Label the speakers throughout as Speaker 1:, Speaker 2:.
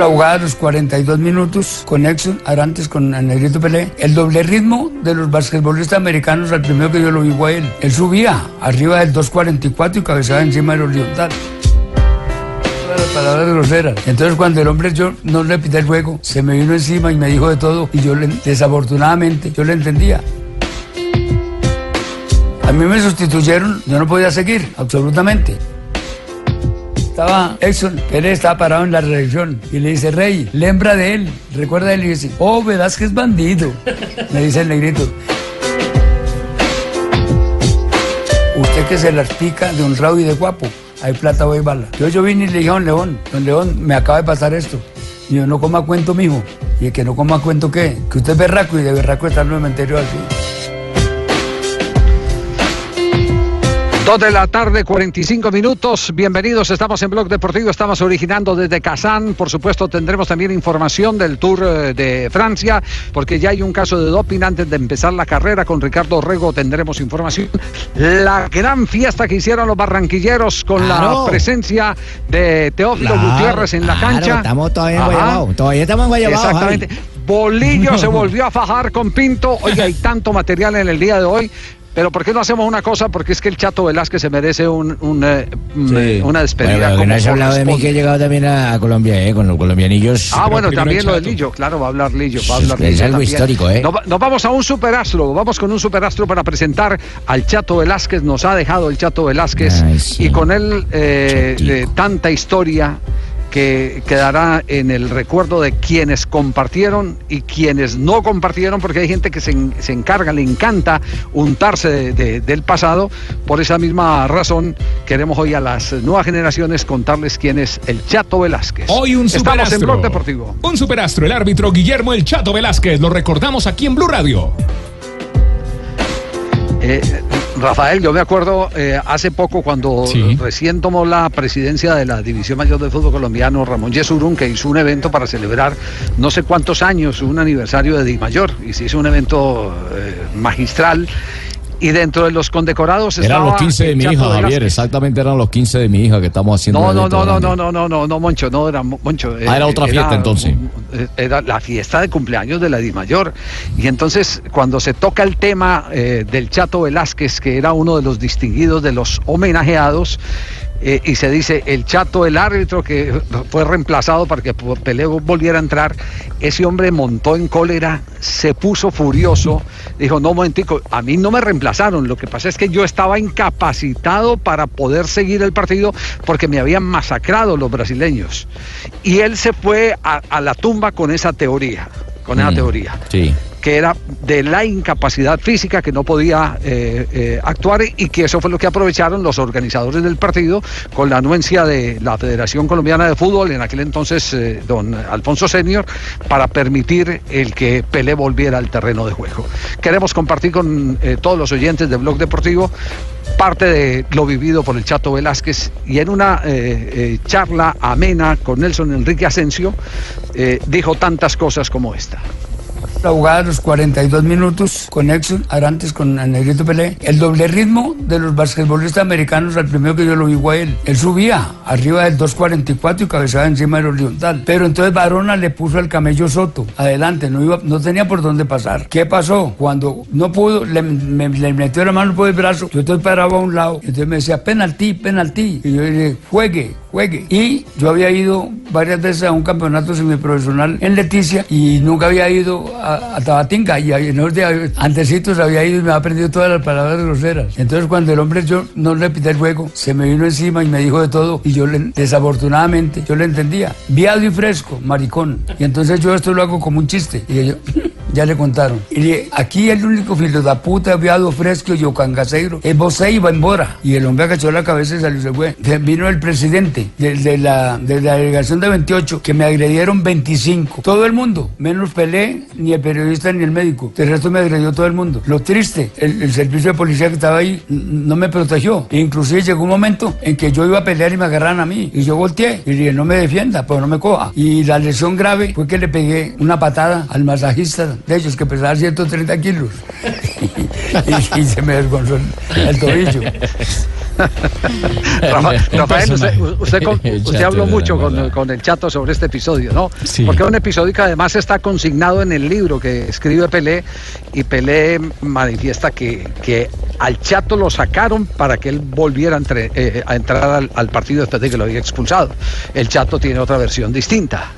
Speaker 1: La jugada de los 42 minutos con Exxon, Arantes con Negrito Pelé. El doble ritmo de los basquetbolistas americanos, al primero que yo lo vi fue él. Él subía arriba del 2.44 y cabezaba encima del horizontal. Las palabras groseras. Entonces cuando el hombre yo no le pité el juego, se me vino encima y me dijo de todo y yo desafortunadamente yo le entendía. A mí me sustituyeron, yo no podía seguir, absolutamente. Estaba Exxon, él estaba parado en la redacción y le dice, Rey, lembra de él, recuerda de él y dice, oh, verás que es bandido, me dice el negrito. Usted que se las pica de honrado y de guapo, hay plata hay bala. Yo, yo vine y le dije a don León, don León, me acaba de pasar esto. Y yo, no coma cuento, mijo. Y el que no coma cuento, ¿qué? Que usted es berraco y de berraco está en el cementerio así.
Speaker 2: Dos de la tarde, 45 minutos. Bienvenidos, estamos en Blog Deportivo, estamos originando desde Kazán. Por supuesto, tendremos también información del Tour eh, de Francia, porque ya hay un caso de doping antes de empezar la carrera. Con Ricardo Rego tendremos información. La gran fiesta que hicieron los barranquilleros con
Speaker 3: Claro.
Speaker 2: la presencia de Teófilo
Speaker 3: Claro,
Speaker 2: Gutiérrez en la
Speaker 3: claro,
Speaker 2: cancha.
Speaker 3: estamos todavía en. Guayabao, todavía estamos en Guayabao,
Speaker 2: Exactamente.
Speaker 3: Javi.
Speaker 2: Bolillo se volvió a fajar con Pinto. Oiga, hay tanto material en el día de hoy. Pero ¿por qué no hacemos una cosa? Porque es que el Chato Velázquez se merece un, un, eh, un, eh, una despedida.
Speaker 3: Bueno,
Speaker 2: como
Speaker 3: no has hablado de mí que he llegado también a, a Colombia, ¿eh? Con los colombianillos.
Speaker 2: Ah, bueno, también lo de Lillo, claro, va a hablar Lillo, va a hablar
Speaker 3: Es
Speaker 2: Lillo
Speaker 3: algo
Speaker 2: también.
Speaker 3: histórico, ¿eh?
Speaker 2: Nos, nos vamos a un superastro, vamos con un superastro para presentar al Chato Velázquez, nos ha dejado el Chato Velázquez
Speaker 3: Ay, sí.
Speaker 2: y con él eh, eh, tanta historia que quedará en el recuerdo de quienes compartieron y quienes no compartieron, porque hay gente que se, se encarga, le encanta untarse de- de- del pasado. Por esa misma razón, queremos hoy a las nuevas generaciones contarles quién es el Chato Velázquez.
Speaker 4: Hoy un
Speaker 2: Estamos en
Speaker 4: superastro.
Speaker 2: Blog Deportivo.
Speaker 4: Un superastro, el árbitro Guillermo El Chato Velázquez. Lo recordamos aquí en Blue Radio.
Speaker 2: Eh, Rafael, yo me acuerdo eh, hace poco cuando
Speaker 4: Sí.
Speaker 2: recién tomó la presidencia de la División Mayor de Fútbol Colombiano, Ramón Yesurún, que hizo un evento para celebrar no sé cuántos años, un aniversario de Di Mayor, y se hizo un evento eh, magistral. Y dentro de los condecorados
Speaker 5: Eran
Speaker 2: estaba
Speaker 5: los 15 de mi hija, Javier, exactamente eran los 15 de mi hija que estamos haciendo.
Speaker 2: No, no, no, no, no, no, no, no, no, Moncho, no era Mo- Moncho.
Speaker 5: Ah, era otra fiesta, entonces.
Speaker 2: eh, Era la fiesta de cumpleaños de la Dimayor. Y entonces, cuando se toca el tema eh, del Chato Velázquez, que era uno de los distinguidos de los homenajeados, eh, y se dice el Chato, el árbitro que fue reemplazado para que Pelé volviera a entrar, ese hombre montó en cólera, se puso furioso, dijo, no, momentico, a mí no me reemplazaron, lo que pasa es que yo estaba incapacitado para poder seguir el partido porque me habían masacrado los brasileños. Y él se fue a, a la tumba con esa teoría, con esa
Speaker 5: Mm,
Speaker 2: teoría
Speaker 5: Sí.
Speaker 2: Que era de la incapacidad física, que no podía eh, eh, actuar y que eso fue lo que aprovecharon los organizadores del partido con la anuencia de la Federación Colombiana de Fútbol, en aquel entonces eh, don Alfonso Senior, para permitir el que Pelé volviera al terreno de juego. Queremos compartir con todos los oyentes de Blog Deportivo parte de lo vivido por el Chato Velázquez y en una charla amena con Nelson Enrique Asensio dijo tantas cosas como esta.
Speaker 1: La jugada de los 42 minutos con Exxon, Arantes con el Negrito Pelé. El doble ritmo de los basquetbolistas americanos, al primero que yo lo vi fue él. Él subía arriba del 2.44 y cabezaba encima del horizontal. Pero entonces Barona le puso al camello Soto adelante, no, iba, no tenía por dónde pasar. ¿Qué pasó? Cuando no pudo, le metió la mano por el brazo, yo estoy parado a un lado. Entonces me decía, penalti, penalti. Y yo le dije, juegue, juegue. Y yo había ido varias veces a un campeonato semiprofesional en Leticia y nunca había ido a a, Tabatinga y en días, antecitos había ido y me había aprendido todas las palabras groseras. Entonces cuando el hombre yo no le pité el juego, se me vino encima y me dijo de todo y yo le- desafortunadamente yo le entendía. Viado y fresco, maricón. Y entonces yo esto lo hago como un chiste. Y yo, ya le contaron. Y le aquí el único filo de puta, viado fresco y ocangaseiro es vos y Bambora. Y el hombre agachó la cabeza y salió y se fue. De- Vino el presidente de, de la, de la delegación de 28, que me agredieron 25. Todo el mundo, menos Pelé, ni el periodista, ni el médico. El resto me agredió todo el mundo. Lo triste, el, el servicio de policía que estaba ahí no me protegió. E inclusive llegó un momento en que yo iba a pelear y me agarraron a mí. Y yo volteé y le dije, no me defienda, pues no me coja. Y la lesión grave fue que le pegué una patada al masajista de ellos, que pesaba 130 kilos. y, y se me desgonzó el, el tobillo.
Speaker 2: Rafa- Rafael, usted, con- habló mucho con, con el chato sobre este episodio, ¿no?
Speaker 4: Sí.
Speaker 2: Porque es un episodio que además está consignado en el libro que escribe Pelé y Pelé manifiesta que, que al chato lo sacaron para que él volviera a, eh, entrar al, al partido después de que lo había expulsado. El chato tiene otra versión distinta.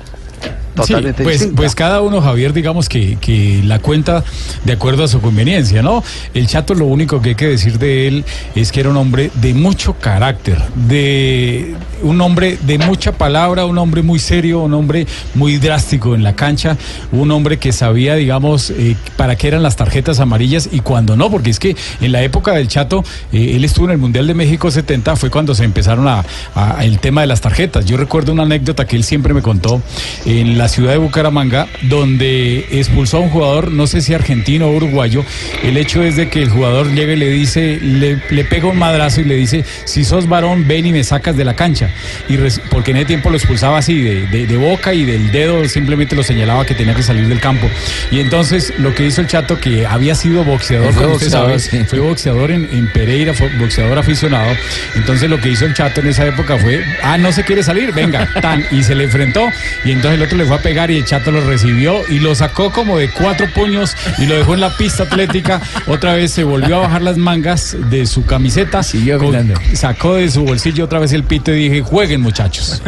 Speaker 2: Totalmente
Speaker 6: sí, pues,
Speaker 2: distinta.
Speaker 6: pues cada uno, Javier, digamos que, que la cuenta de acuerdo a su conveniencia, ¿no? El Chato lo único que hay que decir de él es que era un hombre de mucho carácter, de un hombre de mucha palabra, un hombre muy serio, un hombre muy drástico en la cancha, un hombre que sabía, digamos, eh, para qué eran las tarjetas amarillas y cuando no, porque es que en la época del Chato, eh, él estuvo en el Mundial de México 70, fue cuando se empezaron a, a- el tema de las tarjetas. Yo recuerdo una anécdota que él siempre me contó en la ciudad de Bucaramanga, donde expulsó a un jugador, no sé si argentino o uruguayo. El hecho es de que el jugador llega y le dice, le, le pega un madrazo y le dice, si sos varón, ven y me sacas de la cancha. Y res- porque en ese tiempo lo expulsaba así, de, de- de boca y del dedo simplemente lo señalaba que tenía que salir del campo. Y entonces lo que hizo el chato, que había sido boxeador, como usted sabe,
Speaker 3: sí.
Speaker 6: fue boxeador en, en Pereira, fue boxeador aficionado. Entonces lo que hizo el chato en esa época fue, ah, no se quiere salir, venga, tan, y se le enfrentó. Y entonces el otro le fue a pegar y el chato lo recibió y lo sacó como de cuatro puños y lo dejó en la pista atlética. Otra vez se volvió a bajar las mangas de su camiseta, con- sacó de su bolsillo otra vez el pito y dije, jueguen muchachos.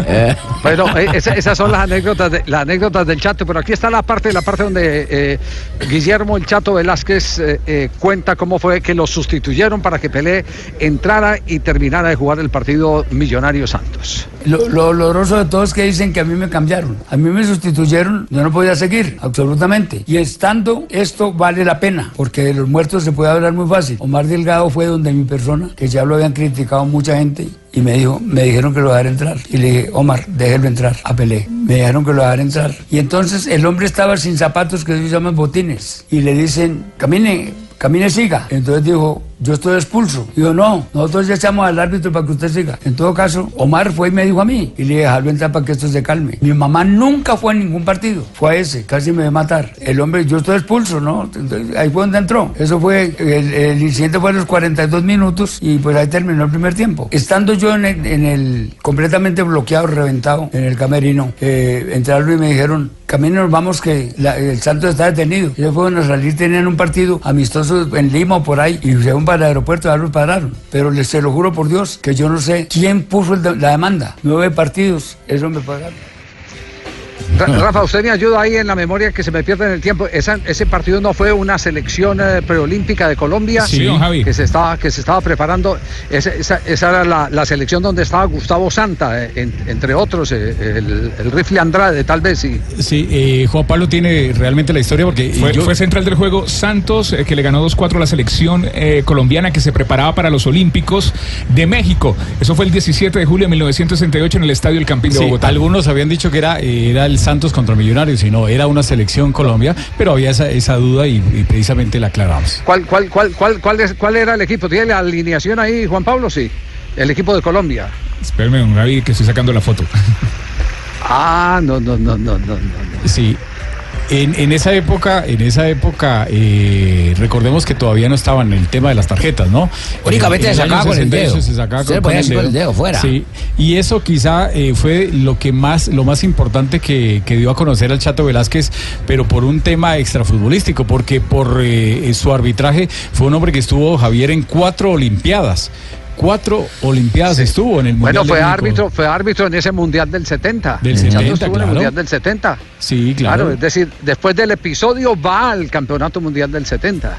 Speaker 2: Bueno, eh, esa- esas son las anécdotas, de- las anécdotas del Chato, pero aquí está la parte, la parte donde eh, Guillermo el Chato Velázquez eh, eh, cuenta cómo fue que lo sustituyeron para que Pelé entrara y terminara de jugar el partido Millonario Santos.
Speaker 1: Lo, lo doloroso de todo es que dicen que a mí me cambiaron. A mí me sustituyeron, yo no podía seguir, absolutamente. Y estando, esto vale la pena, porque de los muertos se puede hablar muy fácil. Omar Delgado fue donde mi persona, que ya lo habían criticado mucha gente, y me dijo, me dijeron que lo dejara entrar. Y le dije, Omar, déjelo entrar, a Pelé. Me dijeron que lo dejara entrar. Y entonces el hombre estaba sin zapatos que ellos llaman botines. Y le dicen, camine, camine, siga. Entonces dijo, yo estoy expulso. Digo, no, nosotros ya echamos al árbitro para que usted siga. En todo caso, Omar fue y me dijo a mí. Y le dije, dejarlo entrar para que esto se calme. Mi mamá nunca fue a ningún partido. Fue a ese, casi me va a matar. El hombre, yo estoy expulso, ¿no? Entonces, ahí fue donde entró. Eso fue, el, el incidente fue a los 42 minutos y pues ahí terminó el primer tiempo. Estando yo en el, en el completamente bloqueado, reventado, en el camerino, eh, entraron y me dijeron, camino nos vamos que la- el Santos está detenido. Ellos fueron a salir, tenían un partido amistoso en Lima o por ahí, y se para el aeropuerto, ya los pararon. Pero les se lo juro por Dios que yo no sé quién puso la demanda. Nueve partidos, eso me pagaron.
Speaker 2: Ra- Rafa, usted me ayuda ahí en la memoria que se me pierde en el tiempo. Esa- ese partido no fue una selección eh, preolímpica de Colombia
Speaker 4: Sí, Javi.
Speaker 2: que se estaba que se estaba preparando. Esa, esa- esa era la, la selección donde estaba Gustavo Santa, eh, en- entre otros, eh, el, el rifle Andrade, tal vez. Y,
Speaker 6: Sí, eh, Juan Pablo tiene realmente la historia porque
Speaker 4: Fue,
Speaker 6: yo-
Speaker 4: fue central del juego Santos, eh, que le ganó 2-4 a la selección eh, colombiana que se preparaba para los Olímpicos de México. Eso fue el 17 de julio de 1968 en el Estadio El Campín de
Speaker 6: Sí,
Speaker 4: Bogotá.
Speaker 6: algunos habían dicho que era, era el Santos contra Millonarios y no, era una selección Colombia, pero había esa, esa duda y, y precisamente la aclaramos.
Speaker 2: ¿Cuál, cuál, cuál, cuál, cuál, es- ¿Cuál era el equipo? ¿Tiene la alineación ahí, Juan Pablo? Sí. El equipo de Colombia.
Speaker 4: Espérame, don Javi, que estoy sacando la foto.
Speaker 2: Ah, no, no, no, no, no. no.
Speaker 6: Sí. En, en esa época, en esa época, eh, recordemos que todavía no estaban en el tema de las tarjetas, ¿no?
Speaker 3: Únicamente
Speaker 6: En el
Speaker 3: se sacaba con el
Speaker 6: 68
Speaker 3: dedo.
Speaker 6: Se sacaba
Speaker 3: Se
Speaker 6: con,
Speaker 3: el dedo, fuera.
Speaker 6: Sí. Y eso quizá eh, fue lo que más, lo más importante que, que dio a conocer al Chato Velázquez, pero por un tema extrafutbolístico, porque por eh, su arbitraje fue un hombre que estuvo Javier en cuatro Olimpiadas cuatro Olimpiadas estuvo en el Mundial.
Speaker 2: Bueno, fue árbitro, fue árbitro en ese Mundial del 70.
Speaker 6: Del
Speaker 2: El Chato
Speaker 6: 70,
Speaker 2: estuvo en el
Speaker 6: claro.
Speaker 2: Mundial del 70.
Speaker 6: Sí, claro.
Speaker 2: es decir, después del episodio va al Campeonato Mundial del 70.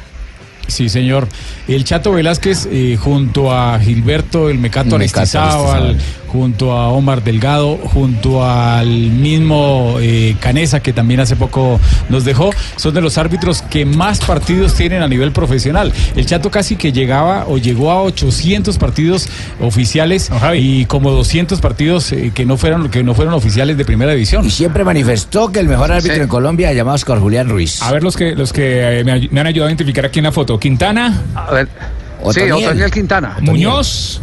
Speaker 6: Sí, señor. El Chato Velázquez, eh, junto a Gilberto el Mecato
Speaker 3: Mecato
Speaker 6: Aristizábal, junto a Omar Delgado, junto al mismo eh, Canesa, que también hace poco nos dejó, son de los árbitros que más partidos tienen a nivel profesional. El Chato casi que llegaba o llegó a 800 partidos oficiales y como 200 partidos eh, que no fueron que no fueron oficiales de primera división.
Speaker 3: Y siempre manifestó que el mejor árbitro
Speaker 6: Sí.
Speaker 3: en Colombia llamado Oscar Julián Ruiz.
Speaker 4: A ver los que los que eh, me han ayudado a identificar aquí en la foto. Quintana,
Speaker 2: A ver. Sí,
Speaker 3: Otoniel.
Speaker 2: Otoniel Quintana.
Speaker 4: Muñoz,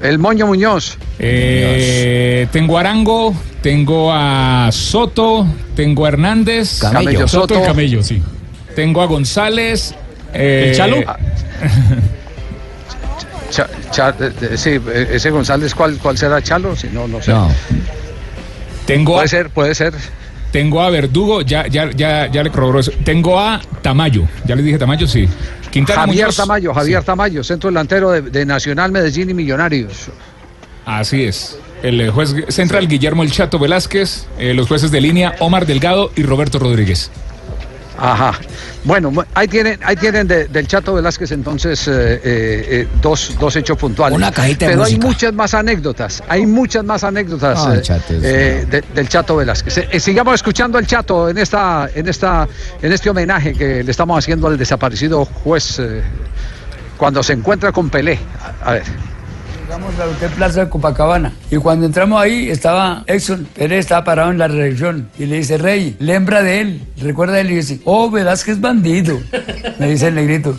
Speaker 2: El Moño Muñoz.
Speaker 4: eh, tengo a Arango, tengo a Soto, tengo a Hernández,
Speaker 3: Camello.
Speaker 2: Camello
Speaker 6: Soto y. Camello, sí.
Speaker 4: tengo a González. eh,
Speaker 6: ¿El Chalo?
Speaker 2: Cha- Cha- eh, eh, sí, ese González, ¿cuál, cuál será Chalo? Si no, no sé.
Speaker 3: No.
Speaker 4: Tengo a,
Speaker 2: Puede ser, puede ser.
Speaker 4: Tengo a Verdugo, ya, ya, ya, ya le corroboró eso. Tengo a Tamayo, ya les dije Tamayo, sí. Quintana
Speaker 2: Javier
Speaker 4: Muñoz,
Speaker 2: Tamayo, Javier
Speaker 4: sí.
Speaker 2: Tamayo, centro delantero de, de Nacional Medellín y Millonarios.
Speaker 4: Así es. El eh, juez central Guillermo El Chato Velázquez, eh, los jueces de línea Omar Delgado y Roberto Rodríguez.
Speaker 2: Ajá. Bueno, ahí tienen, ahí tienen de- del Chato Velázquez entonces eh, eh, eh, dos, dos hechos puntuales.
Speaker 3: Una cajita de
Speaker 2: Pero hay
Speaker 3: música.
Speaker 2: muchas más anécdotas, hay muchas más anécdotas eh,
Speaker 3: Chato
Speaker 2: de- del Chato Velázquez. Sigamos escuchando al Chato en esta, en esta, en este homenaje que le estamos haciendo al desaparecido juez cuando se encuentra con Pelé. A, a ver.
Speaker 1: Llegamos al Hotel Plaza de Copacabana. Y cuando entramos ahí estaba Exxon. Pérez, estaba parado en la recepción y le dice, Rey, lembra de él, recuerda de él y dice, oh, Velázquez bandido, me dice el negrito.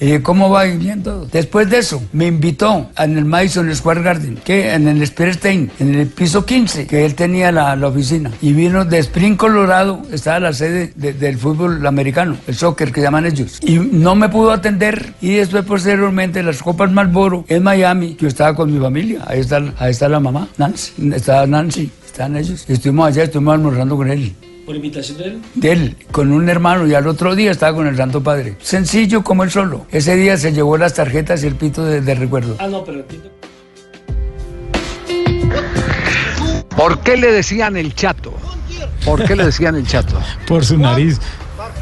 Speaker 1: Dije, ¿cómo va? Bien todo. Después de eso, me invitó en el Madison Square Garden, que en el Spearstein, en el piso 15, que él tenía la, la oficina. Y vino de Spring, Colorado, estaba la sede de- del fútbol americano, el soccer que llaman ellos. Y no me pudo atender. Y después, posteriormente, las Copas Marlboro en Miami, yo estaba con mi familia. Ahí está, ahí está la mamá, Nancy. Está Nancy, están ellos. Estuvimos allá, estuvimos almorzando con él
Speaker 7: ¿Por invitación de él?
Speaker 1: de él con un hermano y al otro día estaba con el Santo Padre. Sencillo como él solo. Ese día se llevó las tarjetas y el pito de, de recuerdo.
Speaker 7: Ah, no, pero entiendo.
Speaker 2: ¿Por qué le decían el Chato? ¿Por qué le decían el Chato?
Speaker 6: Por su nariz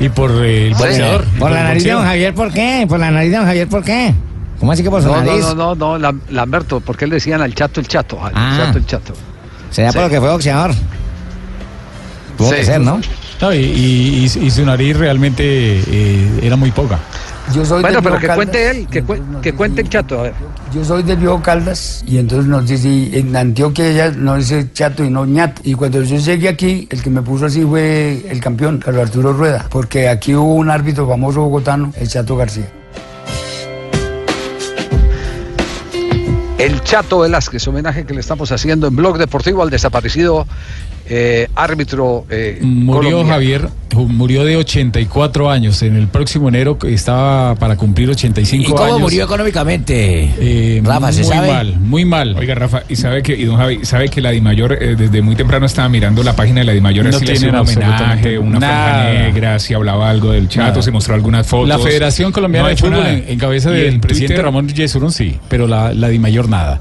Speaker 6: y por eh, el boxeador.
Speaker 3: Por la
Speaker 6: el
Speaker 3: nariz de don Javier, ¿por qué? Por la nariz de don Javier, ¿por qué? ¿Cómo así que por su
Speaker 2: No, no,
Speaker 3: nariz?
Speaker 2: no, no, no, Lam- Lamberto, ¿por qué le decían al Chato el Chato? Al
Speaker 3: Ah.
Speaker 2: Chato el Chato.
Speaker 3: Será por
Speaker 2: Sí.
Speaker 3: lo que fue boxeador. Tuvo
Speaker 2: Sí.
Speaker 3: que ser, ¿no?
Speaker 6: No, y, y- y- y su nariz realmente eh, era muy poca.
Speaker 1: Yo soy
Speaker 2: Bueno, pero que
Speaker 1: Caldas,
Speaker 2: cuente él, que, que cuente el Chato, a ver.
Speaker 1: Yo soy del viejo Caldas y entonces nos dice, y en Antioquia ella no dice chato y no ñato. Y cuando yo llegué aquí, el que me puso así fue el campeón, Carlos Arturo Rueda, porque aquí hubo un árbitro famoso bogotano, el Chato García.
Speaker 2: El Chato Velázquez, homenaje que le estamos haciendo en Blog Deportivo al desaparecido eh, árbitro eh,
Speaker 6: Murió
Speaker 2: colombiano.
Speaker 6: Javier, murió de 84 años. En el próximo enero estaba para cumplir 85
Speaker 3: ¿Y cómo
Speaker 6: años.
Speaker 3: murió económicamente?
Speaker 6: Eh,
Speaker 3: Rafa, ¿se
Speaker 6: muy
Speaker 3: sabe?
Speaker 6: mal, muy mal.
Speaker 4: Oiga, Rafa, y sabe que, y don Javi, sabe que la Dimayor eh, desde muy temprano estaba mirando la página de la Dimayor,
Speaker 6: No tienen
Speaker 4: un homenaje, una franja negra, si hablaba algo del chato,
Speaker 6: Nada.
Speaker 4: se mostró algunas fotos.
Speaker 6: La Federación Colombiana
Speaker 4: No
Speaker 6: de Fútbol
Speaker 4: nada.
Speaker 6: en, en cabeza del
Speaker 4: en
Speaker 6: presidente
Speaker 4: Twitter-
Speaker 6: Ramón Yesurún sí, pero la, la Di Mayor nada.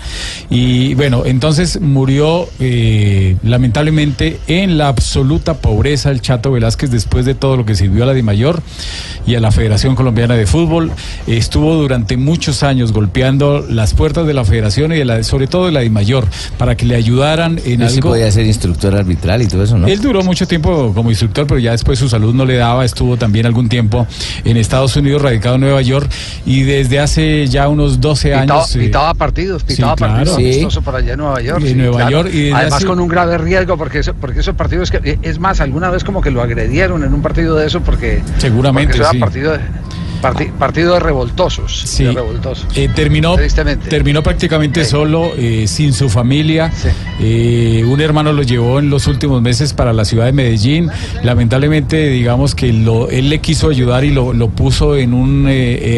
Speaker 6: Y bueno, entonces murió eh, en la absoluta pobreza el Chato Velázquez después de todo lo que sirvió a la Di Mayor y a la Federación Colombiana de Fútbol. Estuvo durante muchos años golpeando las puertas de la Federación y de la, sobre todo de la Di Mayor para que le ayudaran en
Speaker 3: Él sí
Speaker 6: algo.
Speaker 3: podía ser instructor arbitral y todo eso, ¿no?
Speaker 6: Él duró mucho tiempo como instructor, pero ya después su salud no le daba. Estuvo también algún tiempo en Estados Unidos, radicado en Nueva York, y desde hace ya unos 12
Speaker 2: Pitaba,
Speaker 6: años. eh,
Speaker 2: pitaba partidos, pitaba
Speaker 6: claro.
Speaker 2: partidos
Speaker 6: Sí.
Speaker 2: amistosos por allá en Nueva York.
Speaker 6: En Nueva York, y
Speaker 2: Además
Speaker 6: hace-
Speaker 2: con un grave riesgo, porque, eso- porque esos partidos que... eh, Es más, alguna vez como que lo agredieron en un partido de eso porque...
Speaker 6: Seguramente,
Speaker 2: porque
Speaker 6: sí.
Speaker 2: partido de, parti- partido de revoltosos.
Speaker 6: Sí.
Speaker 2: de revoltosos.
Speaker 6: Eh, terminó, prácticamente solo, eh, sin su familia. Eh, un hermano lo llevó en los últimos meses para la ciudad de Medellín. Lamentablemente, digamos que lo, él le quiso ayudar y lo, lo puso en un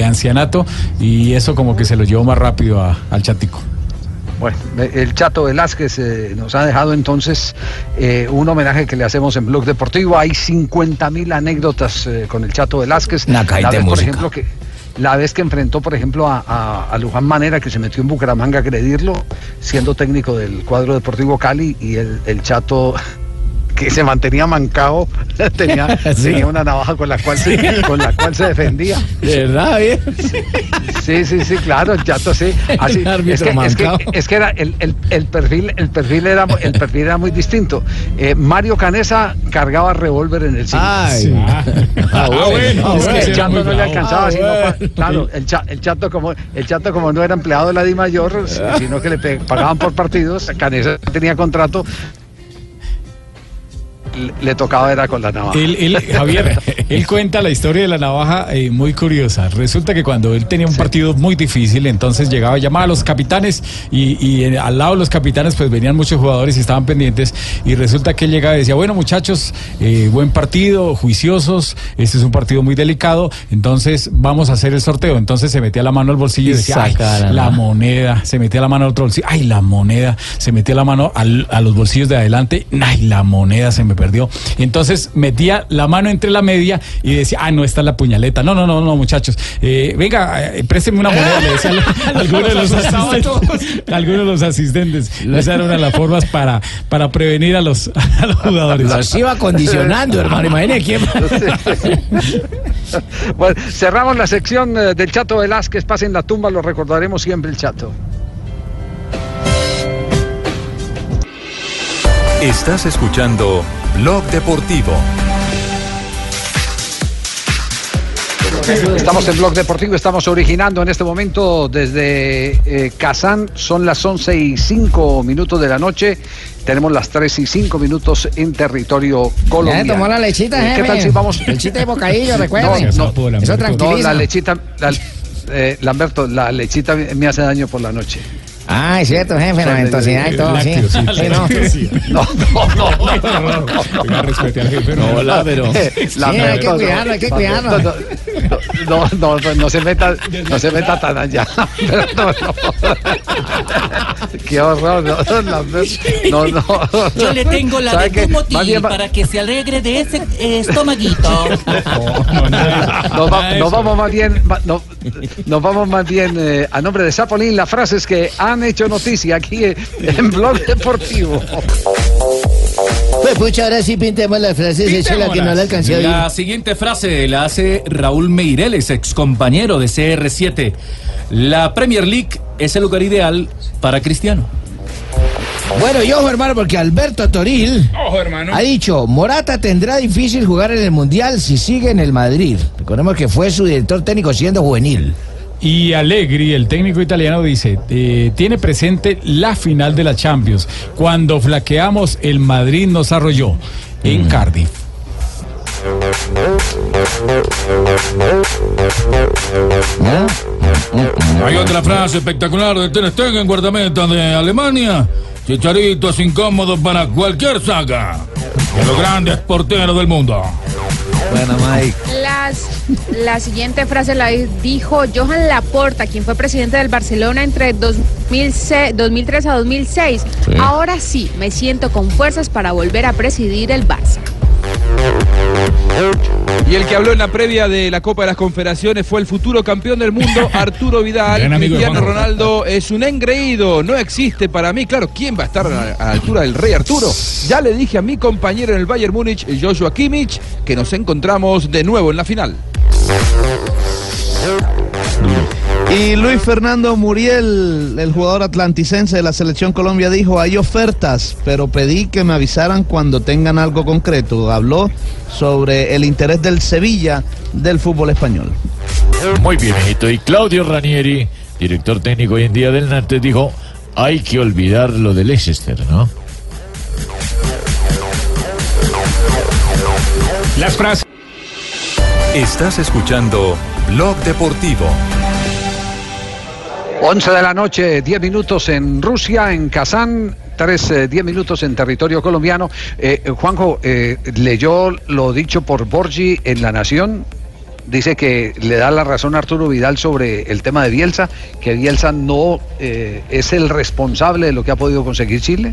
Speaker 6: ancianato y eso como que se lo llevó más rápido a- al chatico.
Speaker 2: Bueno, el Chato Velázquez eh, nos ha dejado entonces eh, un homenaje que le hacemos en Blog Deportivo. Hay 50 mil anécdotas eh, con el Chato Velázquez.
Speaker 3: Una
Speaker 2: La
Speaker 3: de
Speaker 2: vez, por ejemplo, que la vez que enfrentó, por ejemplo, a, a, a Luján Manera, que se metió en Bucaramanga a agredirlo, siendo técnico del cuadro deportivo Cali, y el, el chato que se mantenía mancado, tenía,
Speaker 5: Sí.
Speaker 2: tenía una navaja con la cual se, con la cual se defendía.
Speaker 5: ¿De verdad, bien?
Speaker 2: Sí, sí, sí, claro, el chato sí. Así,
Speaker 5: El
Speaker 2: es, que, es, que,
Speaker 5: mancao.
Speaker 2: es que era el, el, el perfil, el perfil era el perfil era muy distinto. Eh, Mario Canesa cargaba revólver en el cine.
Speaker 5: Ay.
Speaker 6: Ah, bueno,
Speaker 2: Es
Speaker 6: es
Speaker 2: que el chato no le
Speaker 6: bravo.
Speaker 2: alcanzaba,
Speaker 5: Ah,
Speaker 2: sino
Speaker 5: bueno.
Speaker 2: claro, el, cha- el chato como el chato como no era empleado de la Di Mayor, sino que le pagaban por partidos, Canesa tenía contrato, le, tocaba era con la navaja.
Speaker 6: Él, él, Javier, él cuenta la historia de la navaja eh, muy curiosa. Resulta que cuando él tenía un partido muy difícil, entonces llegaba a llamar a los capitanes y, y, eh, al lado de los capitanes pues venían muchos jugadores y estaban pendientes y resulta que él llegaba y decía, bueno muchachos, eh, buen partido, juiciosos, este es un partido muy delicado, entonces vamos a hacer el sorteo. Entonces se metía la mano al bolsillo y decía, ay,
Speaker 5: la
Speaker 6: moneda, se metía la mano al otro bolsillo, ay, la moneda, se metía la mano al- a los bolsillos de adelante, ay, la moneda se me perdió. Entonces metía la mano entre la media y decía, ah, no, esta es la puñaleta. No, no, no, no, muchachos, eh, venga, eh, présteme una moneda, le decía a alguno de los asistentes. alguno de los asistentes. Esa era una de las formas para, para prevenir a los, a los jugadores.
Speaker 3: Los iba condicionando, hermano. Imagínate quién.
Speaker 2: Bueno, cerramos la sección eh, del Chato Velázquez, pasen la tumba, lo recordaremos siempre el Chato.
Speaker 8: Estás escuchando Blog Deportivo.
Speaker 2: Estamos en Blog Deportivo, estamos originando en este momento desde eh, Kazán, son las 11 y 5 minutos de la noche, tenemos las 3 y 5 minutos en territorio colombiano.
Speaker 3: se tomó la lechita,
Speaker 2: Eh, ¿Qué
Speaker 3: jefe.
Speaker 2: tal si vamos?
Speaker 3: Lechita de bocadillo, recuerden.
Speaker 2: No,
Speaker 6: no,
Speaker 3: Eso
Speaker 2: No,
Speaker 3: tranquiliza.
Speaker 2: la lechita, la- eh, Lamberto, la lechita me hace daño por la noche.
Speaker 3: Ah, es cierto, jefe, la ventosidad y todo, sí. No.
Speaker 2: No, no, no, no, no.
Speaker 6: Oiga, respete al jefe.
Speaker 5: No, hola, pero.
Speaker 3: Sí, hay que cuidarlo, hay que cuidarlo.
Speaker 2: No, no, no, no se meta, no se meta tan allá. No, no. Qué horror, no, no, no, no.
Speaker 7: Yo le tengo la
Speaker 2: ¿Sabe
Speaker 7: de
Speaker 2: va-
Speaker 7: para que se alegre de ese eh, estomaguito.
Speaker 2: Nos, va- nos vamos más bien, no- nos vamos más bien eh, a nombre de Zapolín, las frases que han hecho noticia aquí eh, en Blog Deportivo.
Speaker 3: Pues pucha, ahora sí pintemos las frases, hecho la que no la alcancé a oír.
Speaker 9: La siguiente frase la hace Raúl Meireles, ex compañero de CR7. La Premier League es el lugar ideal para Cristiano.
Speaker 3: Bueno, y ojo, hermano, porque Alberto Toril
Speaker 4: Ojo, hermano.
Speaker 3: ha dicho, Morata tendrá difícil jugar en el Mundial si sigue en el Madrid. Recordemos que fue su director técnico siendo juvenil.
Speaker 6: Y Allegri, el técnico italiano, dice, eh, tiene presente la final de la Champions. Cuando flaqueamos, el Madrid nos arrolló en Cardiff.
Speaker 10: Hay otra frase espectacular de Ter Stegen, guardameta de Alemania. Chicharito es incómodo para cualquier saga. De los grandes porteros del mundo.
Speaker 5: Bueno, Mike.
Speaker 11: Las, la siguiente frase la dijo Johan Laporta, quien fue presidente del Barcelona entre 2006 2003 a 2006.
Speaker 5: Sí.
Speaker 11: Ahora sí, me siento con fuerzas para volver a presidir el Barça.
Speaker 12: Y el que habló en la previa de la Copa de las Confederaciones fue el futuro campeón del mundo, Arturo Vidal. Cristiano. Ronaldo es un engreído, no existe para mí. Claro, ¿quién va a estar a la altura del rey Arturo? Ya le dije a mi compañero en el Bayern Múnich, Joshua Kimmich, que nos encontramos de nuevo en la final.
Speaker 13: Y Luis Fernando Muriel, el jugador atlanticense de la selección Colombia, dijo, hay ofertas, pero pedí que me avisaran cuando tengan algo concreto. Habló sobre el interés del Sevilla del fútbol español.
Speaker 14: Muy bien, hijito. Y Claudio Ranieri, director técnico hoy en día del Nantes, dijo, hay que olvidar lo de Leicester, ¿no?
Speaker 4: Las frases.
Speaker 8: Estás escuchando Blog Deportivo.
Speaker 2: 11 de la noche, 10 minutos en Rusia, en Kazán. 3, 10 minutos en territorio colombiano. Eh, eh, Juanjo, eh, leyó lo dicho por Borgi en La Nación. Dice que le da la razón a Arturo Vidal sobre el tema de Bielsa, que Bielsa no eh, es el responsable de lo que ha podido conseguir Chile.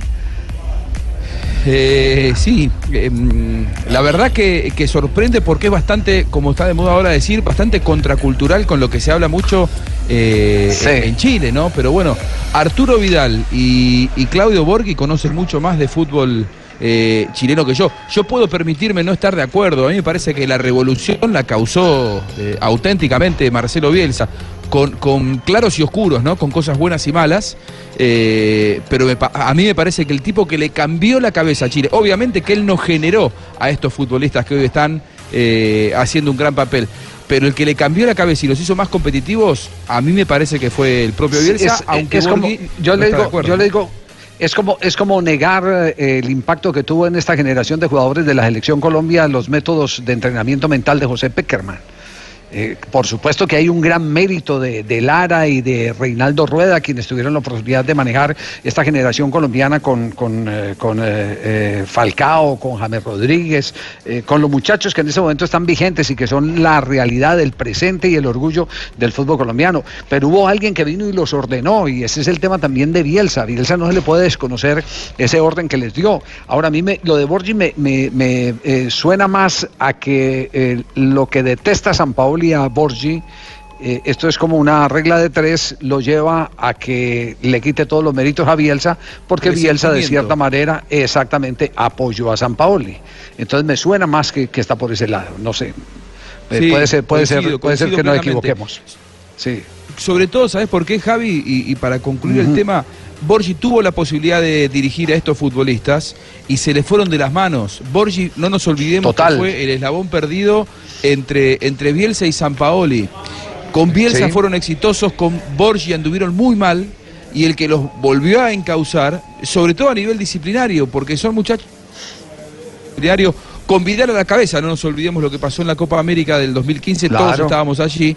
Speaker 12: Eh, sí, eh, mm, la verdad que, que sorprende porque es bastante, como está de moda ahora decir, bastante contracultural con lo que se habla mucho eh,
Speaker 2: Sí.
Speaker 12: en Chile, ¿no? Pero bueno, Arturo Vidal y, y Claudio Borghi conocen mucho más de fútbol eh, chileno que yo. Yo puedo permitirme no estar de acuerdo. A mí me parece que la revolución la causó eh, auténticamente Marcelo Bielsa. Con, con claros y oscuros, ¿no? Con cosas buenas y malas. eh, pero me a mí me parece que el tipo que le cambió la cabeza a Chile, obviamente que él no generó a estos futbolistas que hoy están eh, haciendo un gran papel. Pero el que le cambió la cabeza y los hizo más competitivos, a mí me parece que fue el propio Bielsa,
Speaker 2: Es-
Speaker 12: aunque
Speaker 2: es como, yo
Speaker 12: no
Speaker 2: le digo, yo le digo, es como, es como negar eh, el impacto que tuvo en esta generación de jugadores de la selección Colombia los métodos de entrenamiento mental de José Peckerman. Eh, por supuesto que hay un gran mérito de, Lara y de Reinaldo Rueda, quienes tuvieron la oportunidad de manejar esta generación colombiana con, eh, eh, Falcao, con James Rodríguez, con los muchachos que en ese momento están vigentes y que son la realidad del presente y el orgullo del fútbol colombiano. Pero hubo alguien que vino y los ordenó y ese es el tema también de Bielsa. Bielsa no se le puede desconocer ese orden que les dio. Ahora a mí me, lo de Borgi me, me- suena más a que lo que detesta San Paoli a Borgi eh, esto es como una regla de tres, lo lleva a que le quite todos los méritos a Bielsa, porque Bielsa de cierta manera exactamente apoyó a San Paoli. Entonces me suena más que, que está por ese lado, no sé. Eh, puede ser, puede ser, puede ser que nos
Speaker 12: plenamente.
Speaker 2: equivoquemos. Sí.
Speaker 12: Sobre todo, ¿sabes por qué, Javi? Y, y para concluir el tema, Borgi tuvo la posibilidad de dirigir a estos futbolistas y se le fueron de las manos. Borgi, no nos olvidemos
Speaker 2: Total.
Speaker 12: que fue el eslabón perdido entre, entre Bielsa y San Paoli. Con Bielsa
Speaker 2: Sí.
Speaker 12: fueron exitosos, con Borgi anduvieron muy mal y el que los volvió a encauzar, sobre todo a nivel disciplinario, porque son muchachos disciplinarios con Vidal a la cabeza, no nos olvidemos lo que pasó en la Copa América del 2015, todos estábamos allí.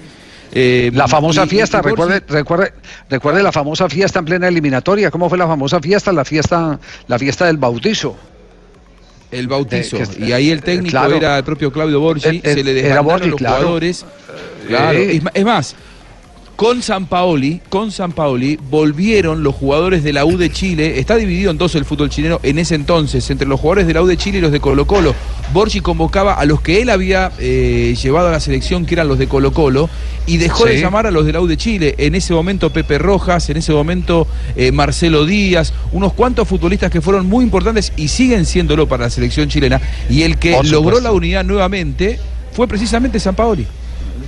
Speaker 12: Eh,
Speaker 2: La famosa
Speaker 12: y-
Speaker 2: fiesta,
Speaker 12: y
Speaker 2: recuerde, recuerde, recuerde la famosa fiesta en plena eliminatoria. ¿Cómo fue la famosa fiesta? La fiesta, la fiesta del bautizo.
Speaker 12: El bautizo.
Speaker 2: De- que-
Speaker 12: y ahí el técnico
Speaker 2: claro.
Speaker 12: era el propio Claudio Borgi.
Speaker 2: Eh, eh,
Speaker 12: se le desbandaron
Speaker 2: Borgi,
Speaker 12: los
Speaker 2: claro.
Speaker 12: jugadores.
Speaker 2: Claro.
Speaker 12: Eh, es más, con San Paoli, con San Paoli, volvieron los jugadores de la U de Chile. Está dividido en dos el fútbol chileno en ese entonces, entre los jugadores de la U de Chile y los de Colo Colo. Borgi convocaba a los que él había eh, llevado a la selección, que eran los de Colo Colo, y dejó de llamar a los de la U de Chile. En ese momento Pepe Rojas, en ese momento eh, Marcelo Díaz, unos cuantos futbolistas que fueron muy importantes y siguen siéndolo para la selección chilena. Y el que logró la unidad nuevamente fue precisamente San Paoli.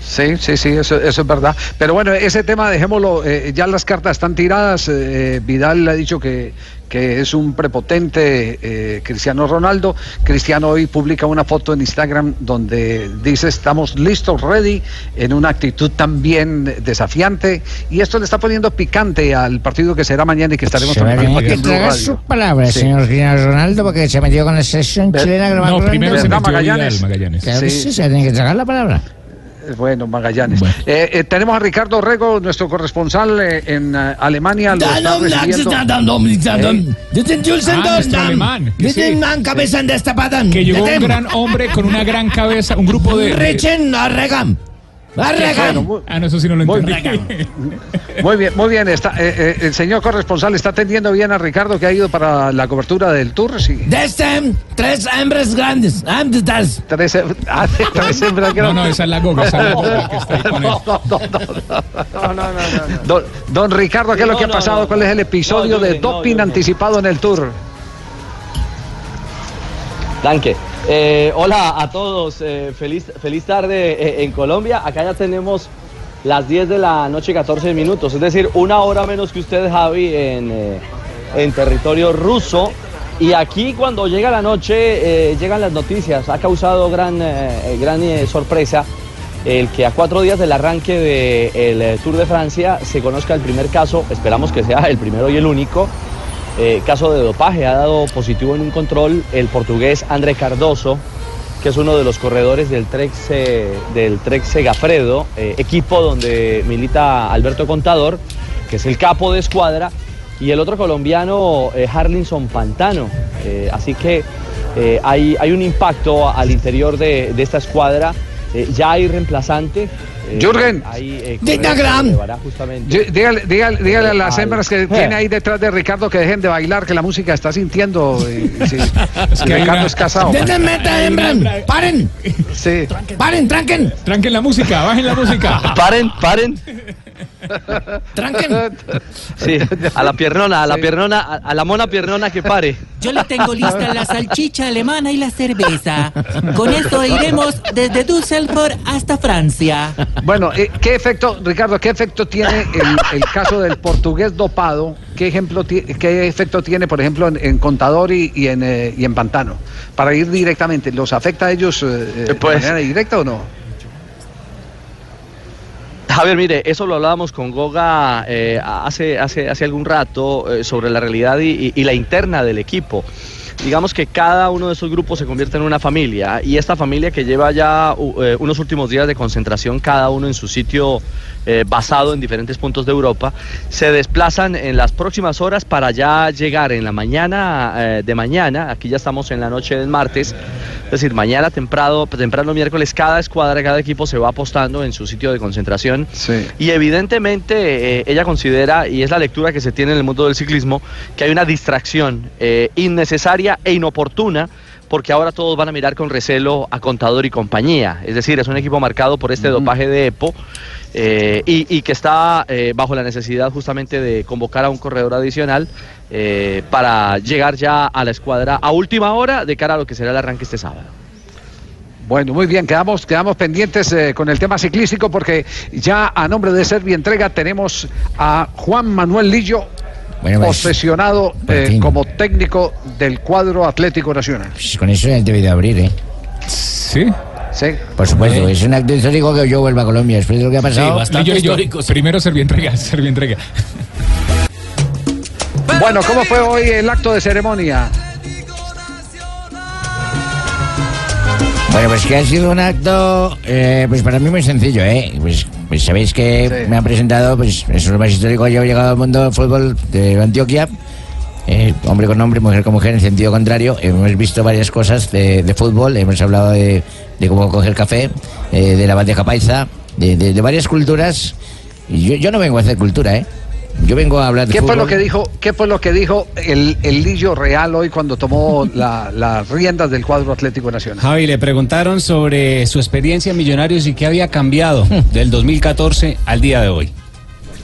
Speaker 2: Sí, sí, sí, eso, eso es verdad. Pero bueno, ese tema dejémoslo, eh, ya las cartas están tiradas. eh, Vidal ha dicho que, que es un prepotente eh, Cristiano Ronaldo. Cristiano hoy publica una foto en Instagram donde dice estamos listos, ready, en una actitud también desafiante. Y esto le está poniendo picante al partido que será mañana y que estaremos aquí
Speaker 3: que
Speaker 2: en Blue
Speaker 3: tragar
Speaker 2: Radio.
Speaker 3: sus palabras,
Speaker 2: Sí.
Speaker 3: señor Cristiano Ronaldo, porque se metió con la selección chilena. que
Speaker 4: No, primero se
Speaker 2: ¿Verdad,
Speaker 4: metió
Speaker 2: Magallanes?
Speaker 4: Vidal, Magallanes.
Speaker 2: Sí,
Speaker 3: se tiene que tragar la palabra.
Speaker 2: Eh, Bueno, Magallanes. Eh, eh, tenemos a Ricardo Rego, nuestro corresponsal eh, en Alemania. Lo está recibiendo.
Speaker 4: Ah, alemán, que sí. Que llegó un gran hombre con una gran cabeza, un grupo de...
Speaker 2: Bueno, muy,
Speaker 4: Ah, no, eso sí no lo
Speaker 2: Muy
Speaker 4: entendí.
Speaker 2: muy bien, muy bien. Está, eh, eh, el señor corresponsal está atendiendo bien a Ricardo que ha ido para la cobertura del tour. Sí.
Speaker 3: Desde tres hombres grandes. Tres.
Speaker 2: Tres, eh, ah, tres hembras
Speaker 4: No, no,
Speaker 2: grandes.
Speaker 4: esa es la goga, esa es la goga que está ahí con él.
Speaker 2: No, no, no, no, no, no, no. Don, don Ricardo, ¿qué es lo
Speaker 15: No,
Speaker 2: que ha
Speaker 15: no,
Speaker 2: pasado?
Speaker 15: no,
Speaker 2: ¿Cuál es el episodio
Speaker 15: No,
Speaker 2: de
Speaker 15: no,
Speaker 2: doping anticipado en el tour?
Speaker 15: Danke. Eh, hola a todos, eh, feliz, feliz tarde eh, en Colombia. Acá ya tenemos las 10 de la noche, 14 minutos, es decir, una hora menos que usted, Javi, en, en territorio ruso. Y aquí cuando llega la noche llegan las noticias. Ha causado gran, gran sorpresa el que a cuatro días del arranque del Tour de Francia se conozca el primer caso, esperamos que sea el primero y el único, eh, caso de dopaje. Ha dado positivo en un control el portugués André Cardoso, que es uno de los corredores del Trek, Se- del Trek Segafredo, eh, equipo donde milita Alberto Contador, que es el capo de escuadra, y el otro colombiano, eh, Harlinson Pantano. Eh, así que hay, hay un impacto al interior de, de esta escuadra Eh, ya hay reemplazante. eh,
Speaker 2: Jürgen.
Speaker 15: Hay, eh,
Speaker 2: Dígale, dígale- dígale a las hembras que
Speaker 15: Eh.
Speaker 2: tiene ahí detrás de Ricardo que dejen de bailar, que la música está sintiendo. eh, sí.
Speaker 6: que
Speaker 2: Ricardo es casado.
Speaker 3: ¡Dejen meta, hembran! ¡Paren!
Speaker 2: Sí.
Speaker 3: ¡Paren, tranquen!
Speaker 4: Tranquen la música, bajen la música.
Speaker 15: Paren, paren.
Speaker 3: Tranquen.
Speaker 15: Sí, a la piernona, a la piernona, a, la mona piernona que pare.
Speaker 7: Yo le tengo lista la salchicha alemana y la cerveza. Con esto iremos desde Düsseldorf hasta Francia.
Speaker 2: Bueno, eh, ¿qué efecto, Ricardo, qué efecto tiene el, el caso del portugués dopado? ¿Qué, ejemplo qué efecto tiene, por ejemplo, en, en Contador y, y en, eh, y en Pantano? Para ir directamente, ¿los afecta a ellos eh, eh,
Speaker 15: Pues-
Speaker 2: de manera directa o no?
Speaker 15: Javier, mire, eso lo hablábamos con Goga eh, hace, hace, hace algún rato eh, sobre la realidad y, la interna del equipo. Digamos que cada uno de esos grupos se convierte en una familia y esta familia que lleva ya eh, unos últimos días de concentración, cada uno en su sitio eh, basado en diferentes puntos de Europa, se desplazan en las próximas horas para ya llegar en la mañana eh, de mañana, aquí ya estamos en la noche del martes, es decir, mañana temprano, temprano miércoles, cada escuadra, cada equipo se va apostando en su sitio de concentración. Y evidentemente ella considera, y es la lectura que se tiene en el mundo del ciclismo, que hay una distracción eh, e inoportuna porque ahora todos van a mirar con recelo a Contador y compañía. Es decir, es un equipo marcado por este dopaje de EPO eh, y, y que está eh, bajo la necesidad justamente de convocar a un corredor adicional eh, para llegar ya a la escuadra a última hora de cara a lo que será el arranque este sábado.
Speaker 2: Bueno, muy bien, quedamos, quedamos pendientes con el tema ciclístico porque ya a nombre de Servi Entrega tenemos a Juan Manuel Lillo,
Speaker 3: Bueno, pues,
Speaker 2: posesionado
Speaker 3: por
Speaker 2: eh, como técnico del cuadro Atlético Nacional.
Speaker 3: Pues con eso ya debe de abrir, ¿eh?
Speaker 4: Sí.
Speaker 2: Sí.
Speaker 3: Por supuesto, es un acto histórico que yo vuelva a Colombia después de lo que ha pasado.
Speaker 4: Lillo, Lillo, Primero Servientrega, Servientrega.
Speaker 2: Bueno, ¿cómo fue hoy el acto de ceremonia?
Speaker 3: Bueno, pues que ha sido un acto, eh, pues para mí muy sencillo, ¿eh? Pues, pues sabéis que me han presentado, pues es lo más histórico, yo he llegado al mundo del fútbol de Antioquia, eh, hombre con hombre, mujer con mujer, en sentido contrario. Hemos visto varias cosas de, de fútbol, hemos hablado de, de cómo coger café, eh, de la bandeja paisa, de, de- de varias culturas. Y yo, yo no vengo a hacer cultura, ¿eh? Yo vengo a hablar de
Speaker 2: ¿Qué fue lo que dijo, qué fue lo que dijo el, el Lillo Real hoy cuando tomó la- las riendas del cuadro Atlético Nacional?
Speaker 16: Javi, le preguntaron sobre su experiencia en Millonarios y qué había cambiado del 2014 al día de hoy.